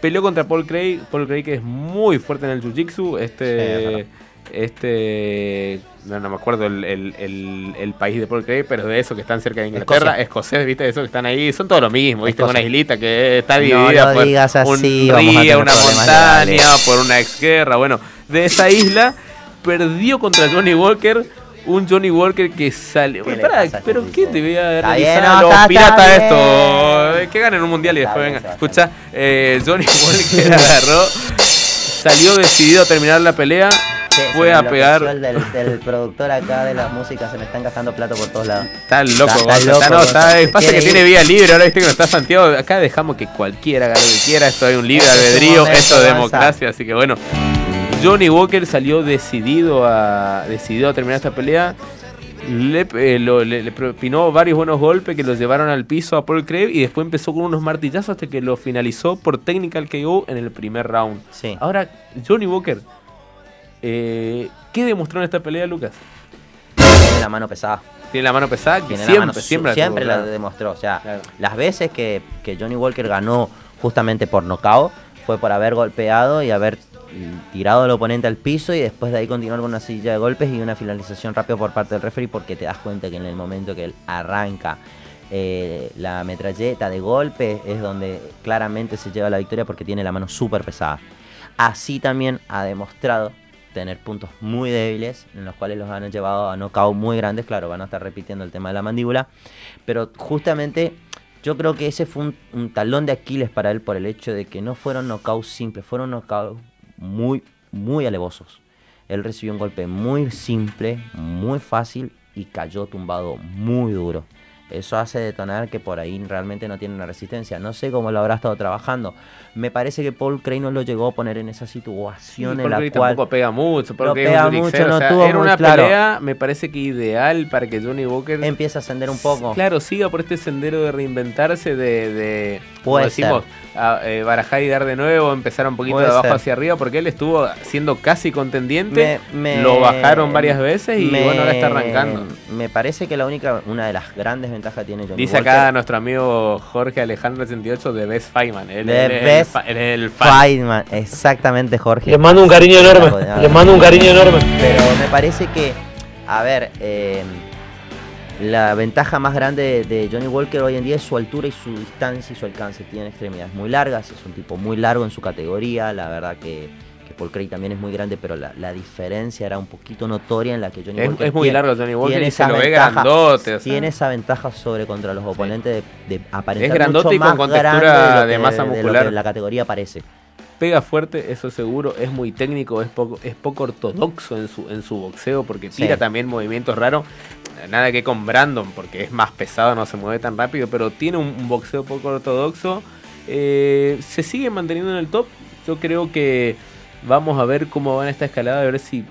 Peleó contra Paul Craig, Paul Craig que es muy fuerte en el Jiu-Jitsu, este... este no, no me acuerdo el, el- el- el país de Paul Craig, pero de eso que están cerca de Inglaterra, Escocia. escocés, viste, de esos que están ahí, son todos lo mismo, viste, Escocia. una islita que está No dividida por digas así, un a río, una montaña, por una exguerra, bueno, de esa isla perdió contra Johnny Walker. Un Johnny Walker que sale. ¿Qué le Pará, pasa a pero este ¿qué debía Está bien, realizar a no, los piratas esto? bien. Que ganen un mundial y después venga. Escucha, eh, Johnny Walker agarró, salió decidido a terminar la pelea. Me a pegar. El del, del productor acá de la música se me están gastando plato por todos lados. Está loco, Está- está loco, está- no, está- pasa que tiene vía libre, ahora viste que no está Santiago, acá dejamos que cualquiera haga lo que quiera, esto hay un libre Este albedrío, esto es democracia, así que bueno. Johnny Walker salió decidido a decidido a terminar esta pelea. Le, eh, lo- le- le propinó varios buenos golpes que lo llevaron al piso a Paul Craig y después empezó con unos martillazos hasta que lo finalizó por technical KO en el primer round. Sí. Ahora, Johnny Walker, eh, ¿qué demostró en esta pelea, Lucas? Tiene la mano pesada. Tiene la mano pesada, que Tiene siempre, la mano siempre, la siempre tuvo, la claro. demostró. O sea, Claro. las veces que, que Johnny Walker ganó justamente por nocaut fue por haber golpeado y haber tirado al oponente al piso y después de ahí continuar con una silla de golpes y una finalización rápida por parte del referee porque te das cuenta que en el momento que él arranca eh, la metralleta de golpes es donde claramente se lleva la victoria porque tiene la mano súper pesada. Así también ha demostrado tener puntos muy débiles, en los cuales los han llevado a knockouts muy grandes. Claro, van a estar repitiendo el tema de la mandíbula. Pero justamente yo creo que ese fue un, un talón de Aquiles para él por el hecho de que no fueron knockouts simples, fueron knockouts muy, muy alevosos. Él recibió un golpe muy simple, muy fácil y cayó tumbado muy duro. Eso hace detonar que por ahí realmente no tiene una resistencia. No sé cómo lo habrá estado trabajando. Me parece que Paul Cray no lo llegó a poner en esa situación en Paul la Cray cual tampoco pega mucho. Paul Cray pega mucho, no o sea, tuvo era muy una claro. pelea, me parece que ideal para que Johnny Walker empieza a ascender un poco. Claro, siga por este sendero de reinventarse, de, de como Puede decimos, a- eh, barajar y dar de nuevo, empezar un poquito Puede de abajo ser. hacia arriba, porque él estuvo siendo casi contendiente, Me- me- lo bajaron varias veces y me- bueno, ahora está arrancando. Me parece que la única, una de las grandes ventajas tiene Johnny Dice Walker, acá nuestro amigo Jorge Alejandro 88 de Best Fightman. Es Best el, el. Fightman, exactamente Jorge. Les mando un cariño enorme. Les mando un cariño enorme. Pero me parece que, a ver, eh, la ventaja más grande de, de Johnny Walker hoy en día es su altura y su distancia y su alcance. Tiene extremidades muy largas, es un tipo muy largo en su categoría. La verdad que, que Paul Craig también es muy grande, pero la, la diferencia era un poquito notoria en la que Johnny Es, Walker es muy tiene- largo Johnny Walker tiene y se esa lo ve ventaja- grandote. o sea. Tiene esa ventaja sobre contra los oponentes de, de aparentar Es grandote mucho y con contextura de que- masa lo que muscular. la categoría parece. pega fuerte, eso seguro, es muy técnico, es poco, es poco ortodoxo en su, en su boxeo, porque tira Sí. también movimientos raros. Nada que con Brandon, porque es más pesado, no se mueve tan rápido, pero tiene un, un boxeo poco ortodoxo. Eh, se sigue manteniendo en el top. Yo creo que vamos a ver cómo va en esta escalada, a ver si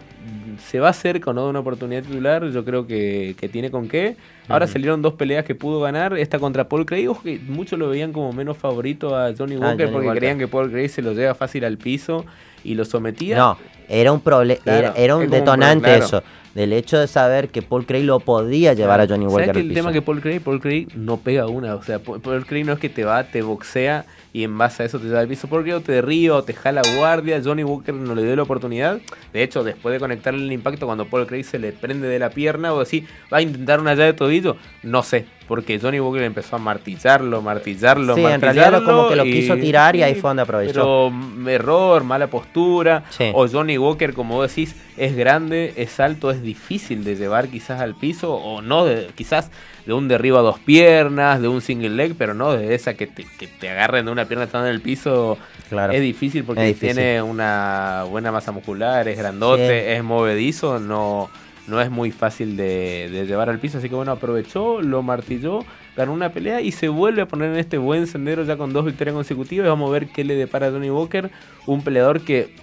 se va a hacer o no de una oportunidad titular. Yo creo que, que tiene con qué. Ahora salieron dos peleas que pudo ganar. Esta contra Paul Craig, ojo que muchos lo veían como menos favorito a Johnny Ah, Walker Johnny porque Walker. creían que Paul Craig se lo lleva fácil al piso y lo sometía. No, era un problema, Claro, era, era un como un detonante problema, eso. Del hecho de saber que Paul Craig lo podía llevar a Johnny ¿Sabes Walker que al el piso. tema que Paul Craig, Paul Craig no pega una, o sea, Paul Paul Craig no es que te va, te boxea y en base a eso te lleva al piso. Paul Craig o te derriba o te jala guardia, Johnny Walker no le dio la oportunidad. De hecho, después de conectarle el impacto, cuando Paul Craig se le prende de la pierna o así, va a intentar una llave de tobillo, no sé, porque Johnny Walker empezó a martillarlo, martillarlo, Sí, en martillarlo. realidad como que lo quiso tirar y ahí fue donde aprovechó. Pero mm, error, mala postura, Sí. o Johnny Walker, como vos decís, es grande, es alto, es difícil de llevar quizás al piso, o no, de- quizás de un derribo a dos piernas, de un single leg, pero no de esa que te, que te agarren de una pierna estando en el piso. Claro. Es difícil porque Es difícil. tiene una buena masa muscular, es grandote, Sí. es movedizo, no, no es muy fácil de, de llevar al piso. Así que bueno, aprovechó, lo martilló, ganó una pelea y se vuelve a poner en este buen sendero ya con dos victorias consecutivas. Y vamos a ver qué le depara a Johnny Walker, un peleador que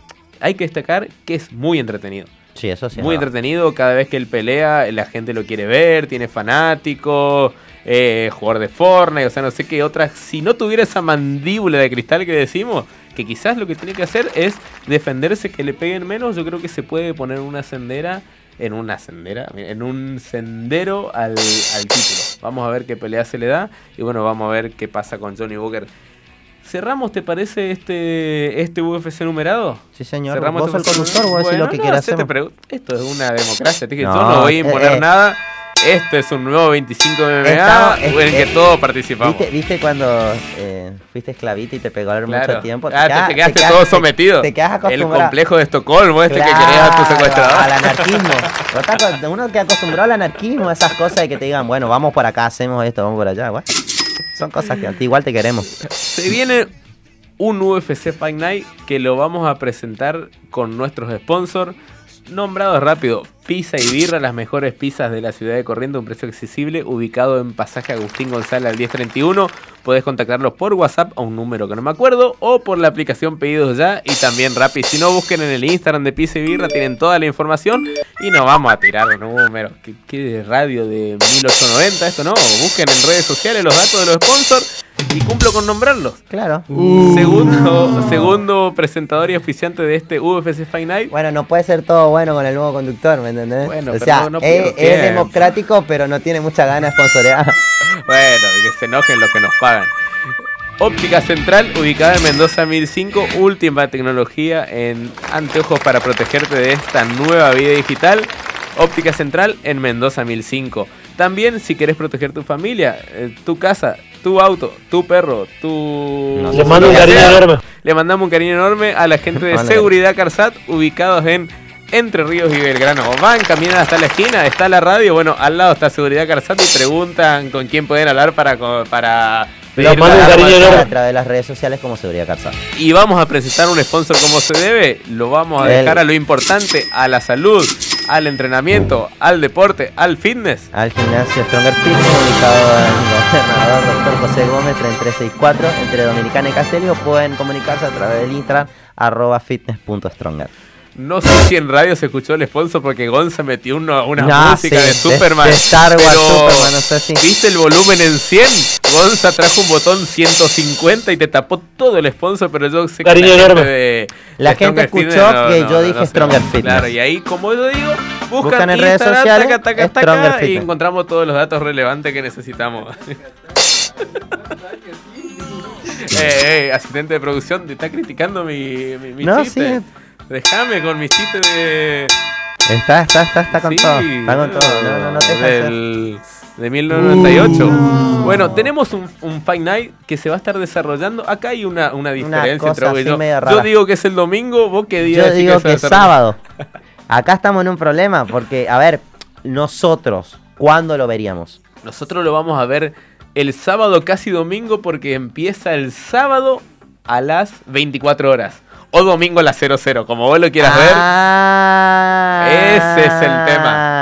hay que destacar que es muy entretenido. Sí, eso sí. Muy entretenido, cada vez que él pelea, la gente lo quiere ver, tiene fanáticos, eh, jugador de Fortnite, o sea, no sé qué otras. Si no tuviera esa mandíbula de cristal que decimos, que quizás lo que tiene que hacer es defenderse que le peguen menos, yo creo que se puede poner una sendera, en una sendera, en un sendero al, al título. Vamos a ver qué pelea se le da y bueno, vamos a ver qué pasa con Johnny Walker. Cerramos, ¿te parece este, este UFC numerado? Sí, señor. Cerramos Vos este el conductor, vos decís Bueno, lo que no, quieras Esto es una democracia. Te dije, yo No, no voy a eh, imponer eh. nada. Este es un nuevo 25 de MMA Estamos- en el que todos participamos. ¿Viste, viste cuando eh, fuiste esclavita y te pegó mucho Claro. tiempo? Ah, te, quedas- te quedaste quedas- todo sometido. Te, quedas el acostumbrado. complejo de Estocolmo, este que querías a tu secuestrador. Al anarquismo. Uno que acostumbrado al anarquismo, esas cosas de que te digan, bueno, vamos por acá, hacemos esto, vamos por allá. Son cosas que igual te queremos. Se viene un UFC Fight Night que lo vamos a presentar con nuestros sponsors. Nombrados rápido, Pizza y Birra, las mejores pizzas de la ciudad de Corrientes, un precio accesible, ubicado en pasaje Agustín González al 1031. Podés contactarlos por WhatsApp a un número que no me acuerdo o por la aplicación Pedidos Ya y también Rappi. Si no, busquen en el Instagram de Pizza y Birra, tienen toda la información y nos vamos a tirar un número. ¿Qué, qué radio de 1890 esto no? Busquen en redes sociales los datos de los sponsors y cumplo con nombrarlos. Claro. Segundo, segundo presentador y oficiante de este UFC Fight Night. Bueno, no puede ser todo bueno con el nuevo conductor, ¿me entendés? Bueno, o sea, no- no es, es democrático, pero no tiene mucha ganas de sponsorear. Bueno, que se enojen los que nos pagan. Óptica Central, ubicada en Mendoza 1005, última tecnología en anteojos para protegerte de esta nueva vida digital. Óptica Central en Mendoza 1005. También si querés proteger tu familia, eh, tu casa, tu auto, tu perro, tu... No sé Les si mando un lo cariño sea. enorme. Le mandamos un cariño enorme a la gente de. Seguridad Carsat, ubicados en Entre Ríos y Belgrano. Van, caminan hasta la esquina, está la radio, bueno, al lado está Seguridad Carzati y preguntan con quién pueden hablar para, para la un alarma. cariño enorme. A través de las redes sociales como Seguridad Calzada. Y vamos a presentar un sponsor como se debe. Lo vamos a El- dejar a lo importante, a la salud, al entrenamiento, al deporte, al fitness. Al gimnasio Stronger Fitness, ubicado en Gobernador Dr. José Gómez 3364, entre Dominicana y Castelio. Pueden comunicarse a través del Instagram, arroba fitness.stronger. No sé si en radio se escuchó el sponsor porque Gonza metió una, una No, música sí, de Superman. de Star Wars, pero Superman, no sé si- ¿Viste el volumen en 100? Gonza trajo un botón 150 y te tapó todo el sponsor, pero yo sé que Cariño la gente enorme. de- La de gente escuchó Fitness que yo dije Stronger Fitness. Claro, y ahí, como yo digo, buscan, Buscan en redes Instagram, sociales, taca, taca, taca, Stronger y Fitness. encontramos todos los datos relevantes que necesitamos. eh, eh, asistente de producción, te está criticando mi, mi, mi No, chiste. sí. Déjame con mis chistes de. Está, está, está, está con Sí, todo. Está con todo. No, no, no te del, de 1998. Bueno, tenemos un, un Fight Night que se va a estar desarrollando. Acá hay una, una diferencia cosa entre yo. Yo digo que es el domingo, vos qué día Yo digo que desarrollar? sábado. Acá estamos en un problema porque, a ver, nosotros, ¿cuándo lo veríamos? Nosotros lo vamos a ver el sábado casi domingo porque empieza el sábado a las 24 horas. O domingo a las 00, como vos lo quieras Ah, Ese es el tema.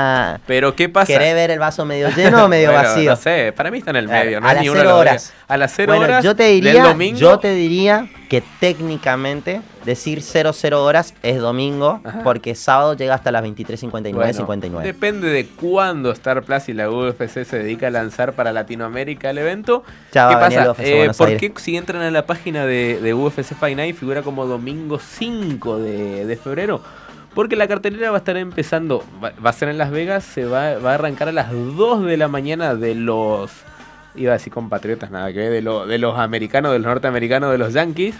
Pero ¿qué pasa? ¿Querés ver el vaso medio lleno o medio Bueno, vacío? No sé, para mí está en el medio. No a las ni cero horas. A las 0 Bueno, horas yo te del diría, domingo. yo te diría que técnicamente decir 00 horas es domingo, Ajá. porque sábado llega hasta las 23.59, Bueno, 59. Depende de cuándo Star Plus y la UFC se dedica a lanzar para Latinoamérica el evento. Ya ¿Qué a pasa? UFC Eh, ¿Por qué si entran a la página de, de UFC Fight Night figura como domingo 5 de, de febrero? Porque la cartelera va a estar empezando, va, a ser en Las Vegas, se va, va a arrancar a las 2 de la mañana de los, iba a decir compatriotas, nada que ver, de, lo- de los americanos, de los norteamericanos, de los yankees,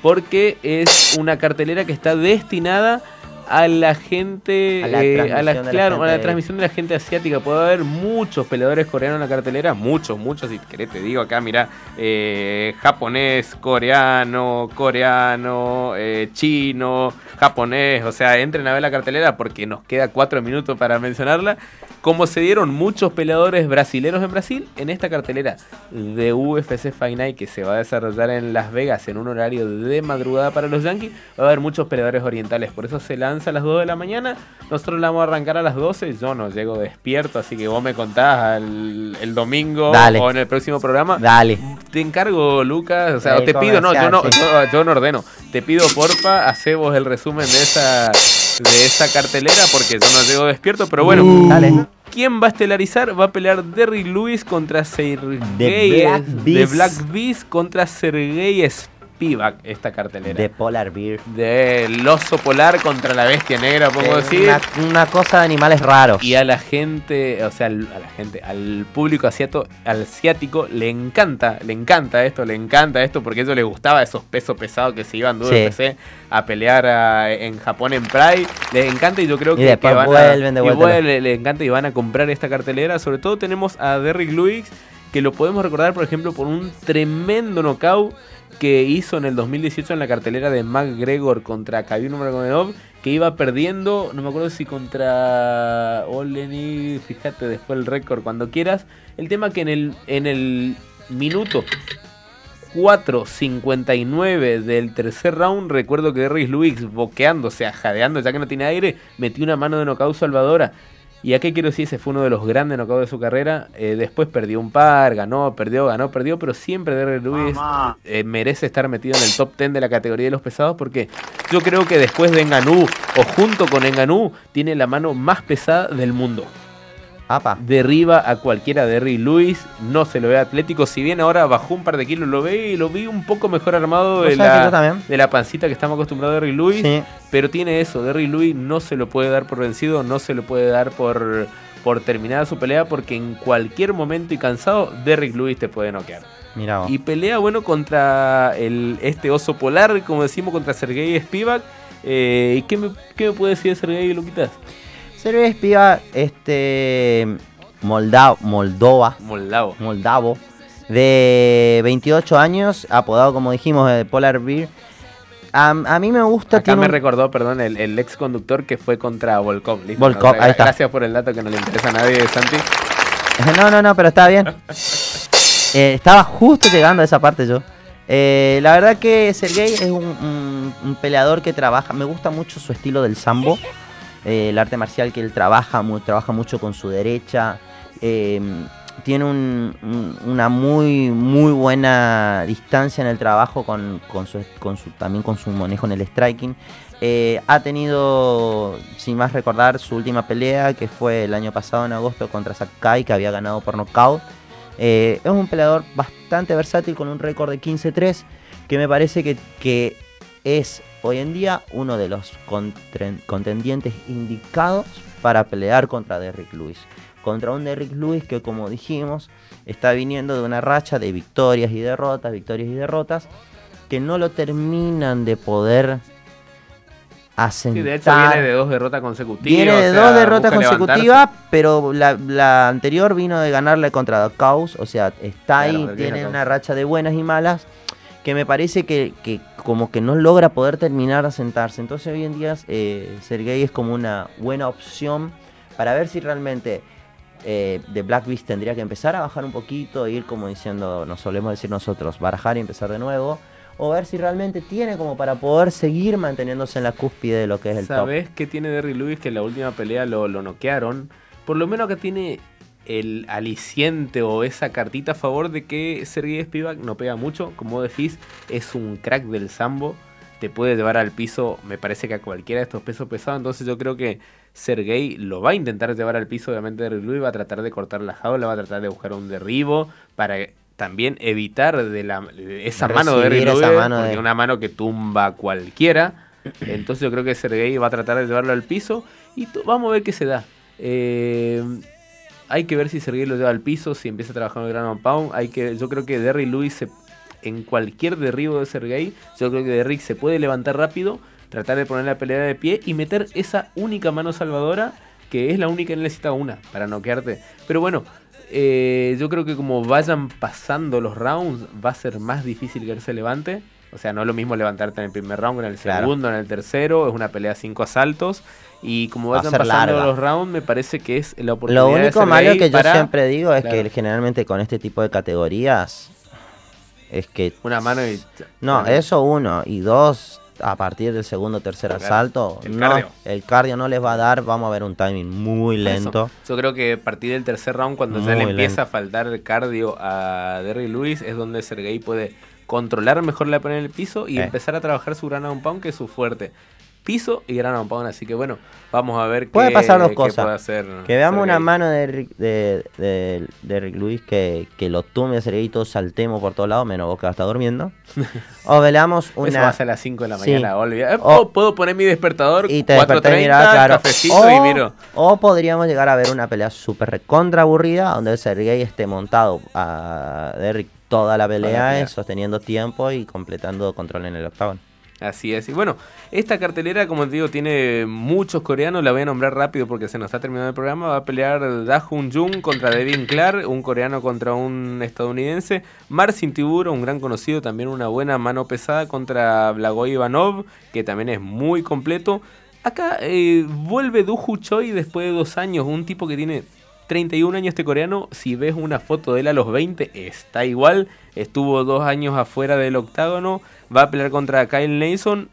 porque es una cartelera que está destinada a la gente, A la eh, transmisión a la, de la claro, a la gente- transmisión de la gente asiática. Puede haber muchos peleadores coreanos en la cartelera, muchos, muchos. Si querés, te digo acá, mira, eh, japonés, coreano, coreano, eh, chino, japonés. O sea, entren a ver la cartelera porque nos queda cuatro minutos para mencionarla. Como se dieron muchos peleadores brasileños en Brasil, en esta cartelera de UFC Fight Night que se va a desarrollar en Las Vegas en un horario de madrugada para los Yankees, va a haber muchos peleadores orientales. Por eso se lanza a las 2 de la mañana. Nosotros la vamos a arrancar a las 12. Yo no llego despierto, así que vos me contás al- el domingo Dale. o en el próximo programa. Dale. Te encargo, Lucas, o sea, El o te pido, no, yo no, yo, yo no ordeno. Te pido, porfa, hacemos el resumen de esa, de esa cartelera porque yo no llego despierto, pero bueno. Dale. ¿Quién va a estelarizar? Va a pelear Derrick Lewis contra Sergey Black de Beast. Black Beast contra Sergey Spivak, esta cartelera. De Polar Beer. Del oso polar contra la bestia negra, pongo Eh, decir. Una, una cosa de animales raros. Y a la gente, o sea, al- a la gente, al público asiato, al asiático le encanta, le encanta esto, le encanta esto, porque a ellos les gustaba esos pesos pesados que se iban de Sí. UFC a pelear a- en Japón en Pride. Les encanta y yo creo Y que, después que van vuelven de a, y vuelta. vuelven, le encanta y van a comprar esta cartelera. Sobre todo tenemos a Derrick Lewis, que lo podemos recordar, por ejemplo, por un tremendo knockout que hizo en el 2018 en la cartelera de McGregor contra Khabib Nurmagomedov, que iba perdiendo, no me acuerdo si contra Olenik, fíjate después el récord cuando quieras. El tema que en el en el minuto 4.59 del tercer round, recuerdo que Derrick Lewis boqueándose, jadeando ya que no tiene aire, metió una mano de knockout salvadora. Y a qué quiero decir, ese fue uno de los grandes knockouts de su carrera. Eh, después perdió un par, ganó, perdió, ganó, perdió, pero siempre Derrick Lewis eh, merece estar metido en el top 10 de la categoría de los pesados porque yo creo que después de Enganú o junto con Enganú tiene la mano más pesada del mundo. Apa. Derriba a cualquiera de Derrick Lewis, no se lo ve atlético, si bien ahora bajó un par de kilos, lo ve y lo vi un poco mejor armado ¿Vos de la, de pancita que estamos acostumbrados a Derrick Lewis. Sí. Pero tiene eso, Derrick Lewis no se lo puede dar por vencido, no se lo puede dar por, por terminada su pelea, porque en cualquier momento y cansado, Derrick Lewis te puede noquear. Vos. Y pelea, bueno, contra el, este oso polar, como decimos, contra Sergei Spivak. Eh, ¿Y qué me, qué me puede decir de Sergei Luquitas? Sergio Espiva, este. Molda Moldova. Moldavo. Moldavo. De 28 años, apodado como dijimos, de Polar Beer. a, a mí me gusta. Acá me un- recordó, perdón, el, el ex conductor que fue contra Volcom. Listo, Volkov, no, ahí está. Gracias por el dato que no le interesa a nadie, Santi. No, no, no, pero está bien. Eh, estaba justo llegando a esa parte yo. Eh, la verdad que Sergey es un, un- un peleador que trabaja. Me gusta mucho su estilo del sambo. Eh, el arte marcial que él trabaja, trabaja mucho con su derecha. eh, tiene un- un- una muy muy buena distancia en el trabajo con, su, también con su manejo en el striking. Eh, ha tenido, sin más recordar, su última pelea que fue el año pasado en agosto contra Sakai, que había ganado por nocaut. Es un peleador bastante versátil con un récord de 15-3, que me parece que es hoy en día uno de los contendientes indicados para pelear contra Derrick Lewis. Contra un Derrick Lewis que, como dijimos, está viniendo de una racha de victorias y derrotas, victorias y derrotas, que no lo terminan de poder asentar. Sí, de hecho viene de dos derrotas consecutivas. Viene de o sea, dos derrotas consecutivas, pero la, la anterior vino de ganarle contra Caos, o sea, está ahí, Claro, tiene una racha de buenas y malas, que me parece que, como que no logra poder terminar de asentarse. Entonces hoy en día eh, Sergey es como una buena opción para ver si realmente eh, The Black Beast tendría que empezar a bajar un poquito, e ir como diciendo, nos solemos decir nosotros, barajar y empezar de nuevo. O ver si realmente tiene como para poder seguir manteniéndose en la cúspide de lo que es el top. ¿Sabes qué tiene Derry Lewis? Que en la última pelea lo, lo noquearon. Por lo menos que tiene el aliciente o esa cartita a favor de que Sergey Spivak no pega mucho. Como decís, es un crack del sambo. Te puede llevar al piso, me parece que a cualquiera de estos pesos pesados. Entonces yo creo que Sergey lo va a intentar llevar al piso. Obviamente Lewis va a tratar de cortar la jaula, va a tratar de buscar un derribo para también evitar de, la, de esa mano de una mano que tumba a cualquiera. Entonces yo creo que Sergey va a tratar de llevarlo al piso y vamos a ver qué se da. Eh, hay que ver si Sergey lo lleva al piso, si empieza a trabajar en el and Pound. Hay que, yo creo que Derry Lewis se- en cualquier derribo de Sergey, yo creo que Derrick se puede levantar rápido, tratar de poner la pelea de pie y meter esa única mano salvadora que es la única que necesita una para noquearte. Pero bueno, eh, yo creo que como vayan pasando los rounds, va a ser más difícil que él se levante. O sea, no es lo mismo levantarte en el primer round que en el Claro. segundo, en el tercero. Es una pelea a cinco asaltos. Y como vayan pasando larga. los rounds, me parece que es la oportunidad Lo único malo que yo siempre digo es Claro. que generalmente con este tipo de categorías es que Una mano y... no, Bueno, eso uno y dos a partir del segundo o tercer Claro, asalto, el no, cardio. el cardio no les va a dar, vamos a ver un timing muy eso, lento. Yo creo que a partir del tercer round, cuando ya le empieza a faltar cardio a Derry Lewis, es donde Sergey puede controlar mejor la pelea en el piso y Eh. empezar a trabajar su gran pound, que es su fuerte. Piso y gran pound, así que bueno, vamos a ver Puede qué, pasar dos qué cosas. puede hacer Que veamos una mano de Rick, de, de, de Rick Luis que, que lo tumbe a Sergey y todos saltemos por todos lados, menos vos que va a estar durmiendo. o veamos Eso va una a ser a las 5 de la Sí. mañana, olvida. Eh, O- puedo- poner mi despertador y te 4.30, desperté y mirá, claro. cafecito O, y miro. o podríamos llegar a ver una pelea súper recontra aburrida donde Sergey esté montado a Derrick toda la pelea, pelea. eh, sosteniendo tiempo y completando control en el octágono. Así es. Y bueno, esta cartelera, como te digo, tiene muchos coreanos. La voy a nombrar rápido porque se nos está terminando el programa. Va a pelear Da Hun Jung contra Devin Clark, un coreano contra un estadounidense. Marcin Tiburo, un gran conocido, también una buena mano pesada contra Blagoy Ivanov, que también es muy completo. Acá eh, vuelve Du Hu Choi después de dos años, un tipo que tiene 31 años este coreano, si ves una foto de él a los 20, está igual. Estuvo dos años afuera del octágono. Va a pelear contra Kyle Nason.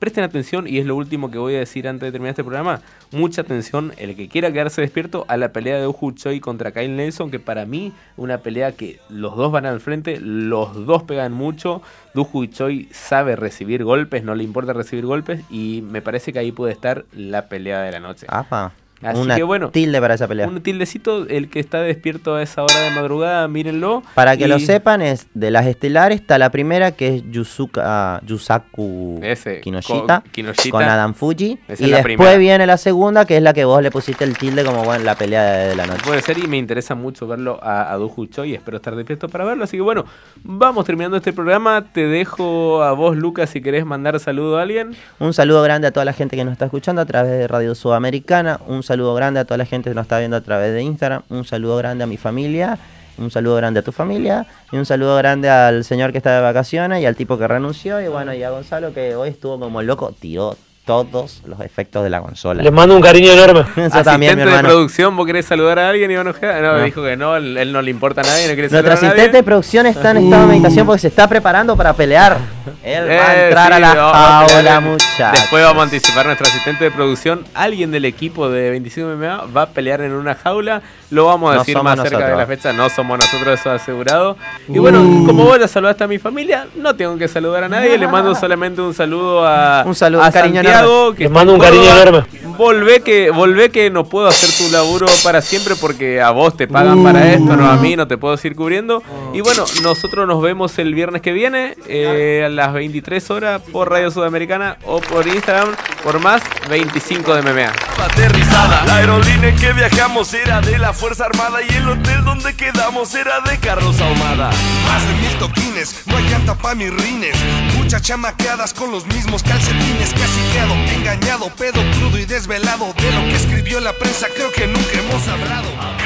Presten atención, y es lo último que voy a decir antes de terminar este programa. Mucha atención, el que quiera quedarse despierto, a la pelea de Uhu Choi contra Kyle Nelson, que para mí, una pelea que los dos van al frente, los dos pegan mucho. Uhu Choi sabe recibir golpes, no le importa recibir golpes, y me parece que ahí puede estar la pelea de la noche. Apa, Así una que bueno, tilde para esa pelea. Un tildecito, el que está despierto a esa hora de madrugada, mírenlo. Para que Y lo sepan, es de las estelares está la primera que es Yusuka, Yusaku Ese, Kinoshita, con- Kinoshita. con Adam Fuji. Y después primera. viene la segunda, que es la que vos le pusiste el tilde como bueno, la pelea de, de la noche. Puede ser y me interesa mucho verlo a, a Duju Choi y espero estar despierto para verlo. Así que bueno, vamos terminando este programa. Te dejo a vos, Lucas, si querés mandar saludo a alguien. Un saludo grande a toda la gente que nos está escuchando a través de Radio Sudamericana. Un saludo grande a toda la gente que nos está viendo a través de Instagram. Un saludo grande a mi familia. un saludo grande a tu familia y un saludo grande al señor que está de vacaciones y al tipo que renunció y bueno, y a Gonzalo que hoy estuvo como loco, tiró todos los efectos de la consola. Les mando un cariño enorme. Eso también, mi Asistente de hermano. producción, ¿vos querés saludar a alguien, Iván Ojeda? No, No. dijo que no, él, él no le importa a nadie, no quiere Nuestro saludar a nadie. asistente de producción está en estado de meditación porque se está preparando para pelear. Él va a Eh, entrar a sí, la a jaula, pelear. muchachos. Después vamos a anticipar nuestro asistente de producción. Alguien del equipo de 25 MMA va a pelear en una jaula. Lo vamos a No decir más cerca de nosotros. la fecha. No somos nosotros, eso asegurado. Y bueno, como vos ya saludaste a mi familia, no tengo que saludar a nadie. Le mando solamente un saludo a, Un saludo, a un cariño Santiago. Que está mando un cariño enorme. Volvé que, volvé que no puedo hacer tu laburo para siempre porque a vos te pagan para esto, no a mí, no te puedo seguir cubriendo. Y bueno, nosotros nos vemos el viernes que viene eh, las 23 horas por Radio Sudamericana o por Instagram por más 25 de MMA. aterrizada. La aerolínea que viajamos era de la Fuerza Armada y el hotel donde quedamos era de Carlos Ahumada. Más de mil toquines, no hay llanta pa' mis rines. Muchas chamaqueadas con los mismos calcetines. Casi quedo engañado, pedo crudo y desvelado. De lo que escribió la prensa, creo que nunca hemos hablado.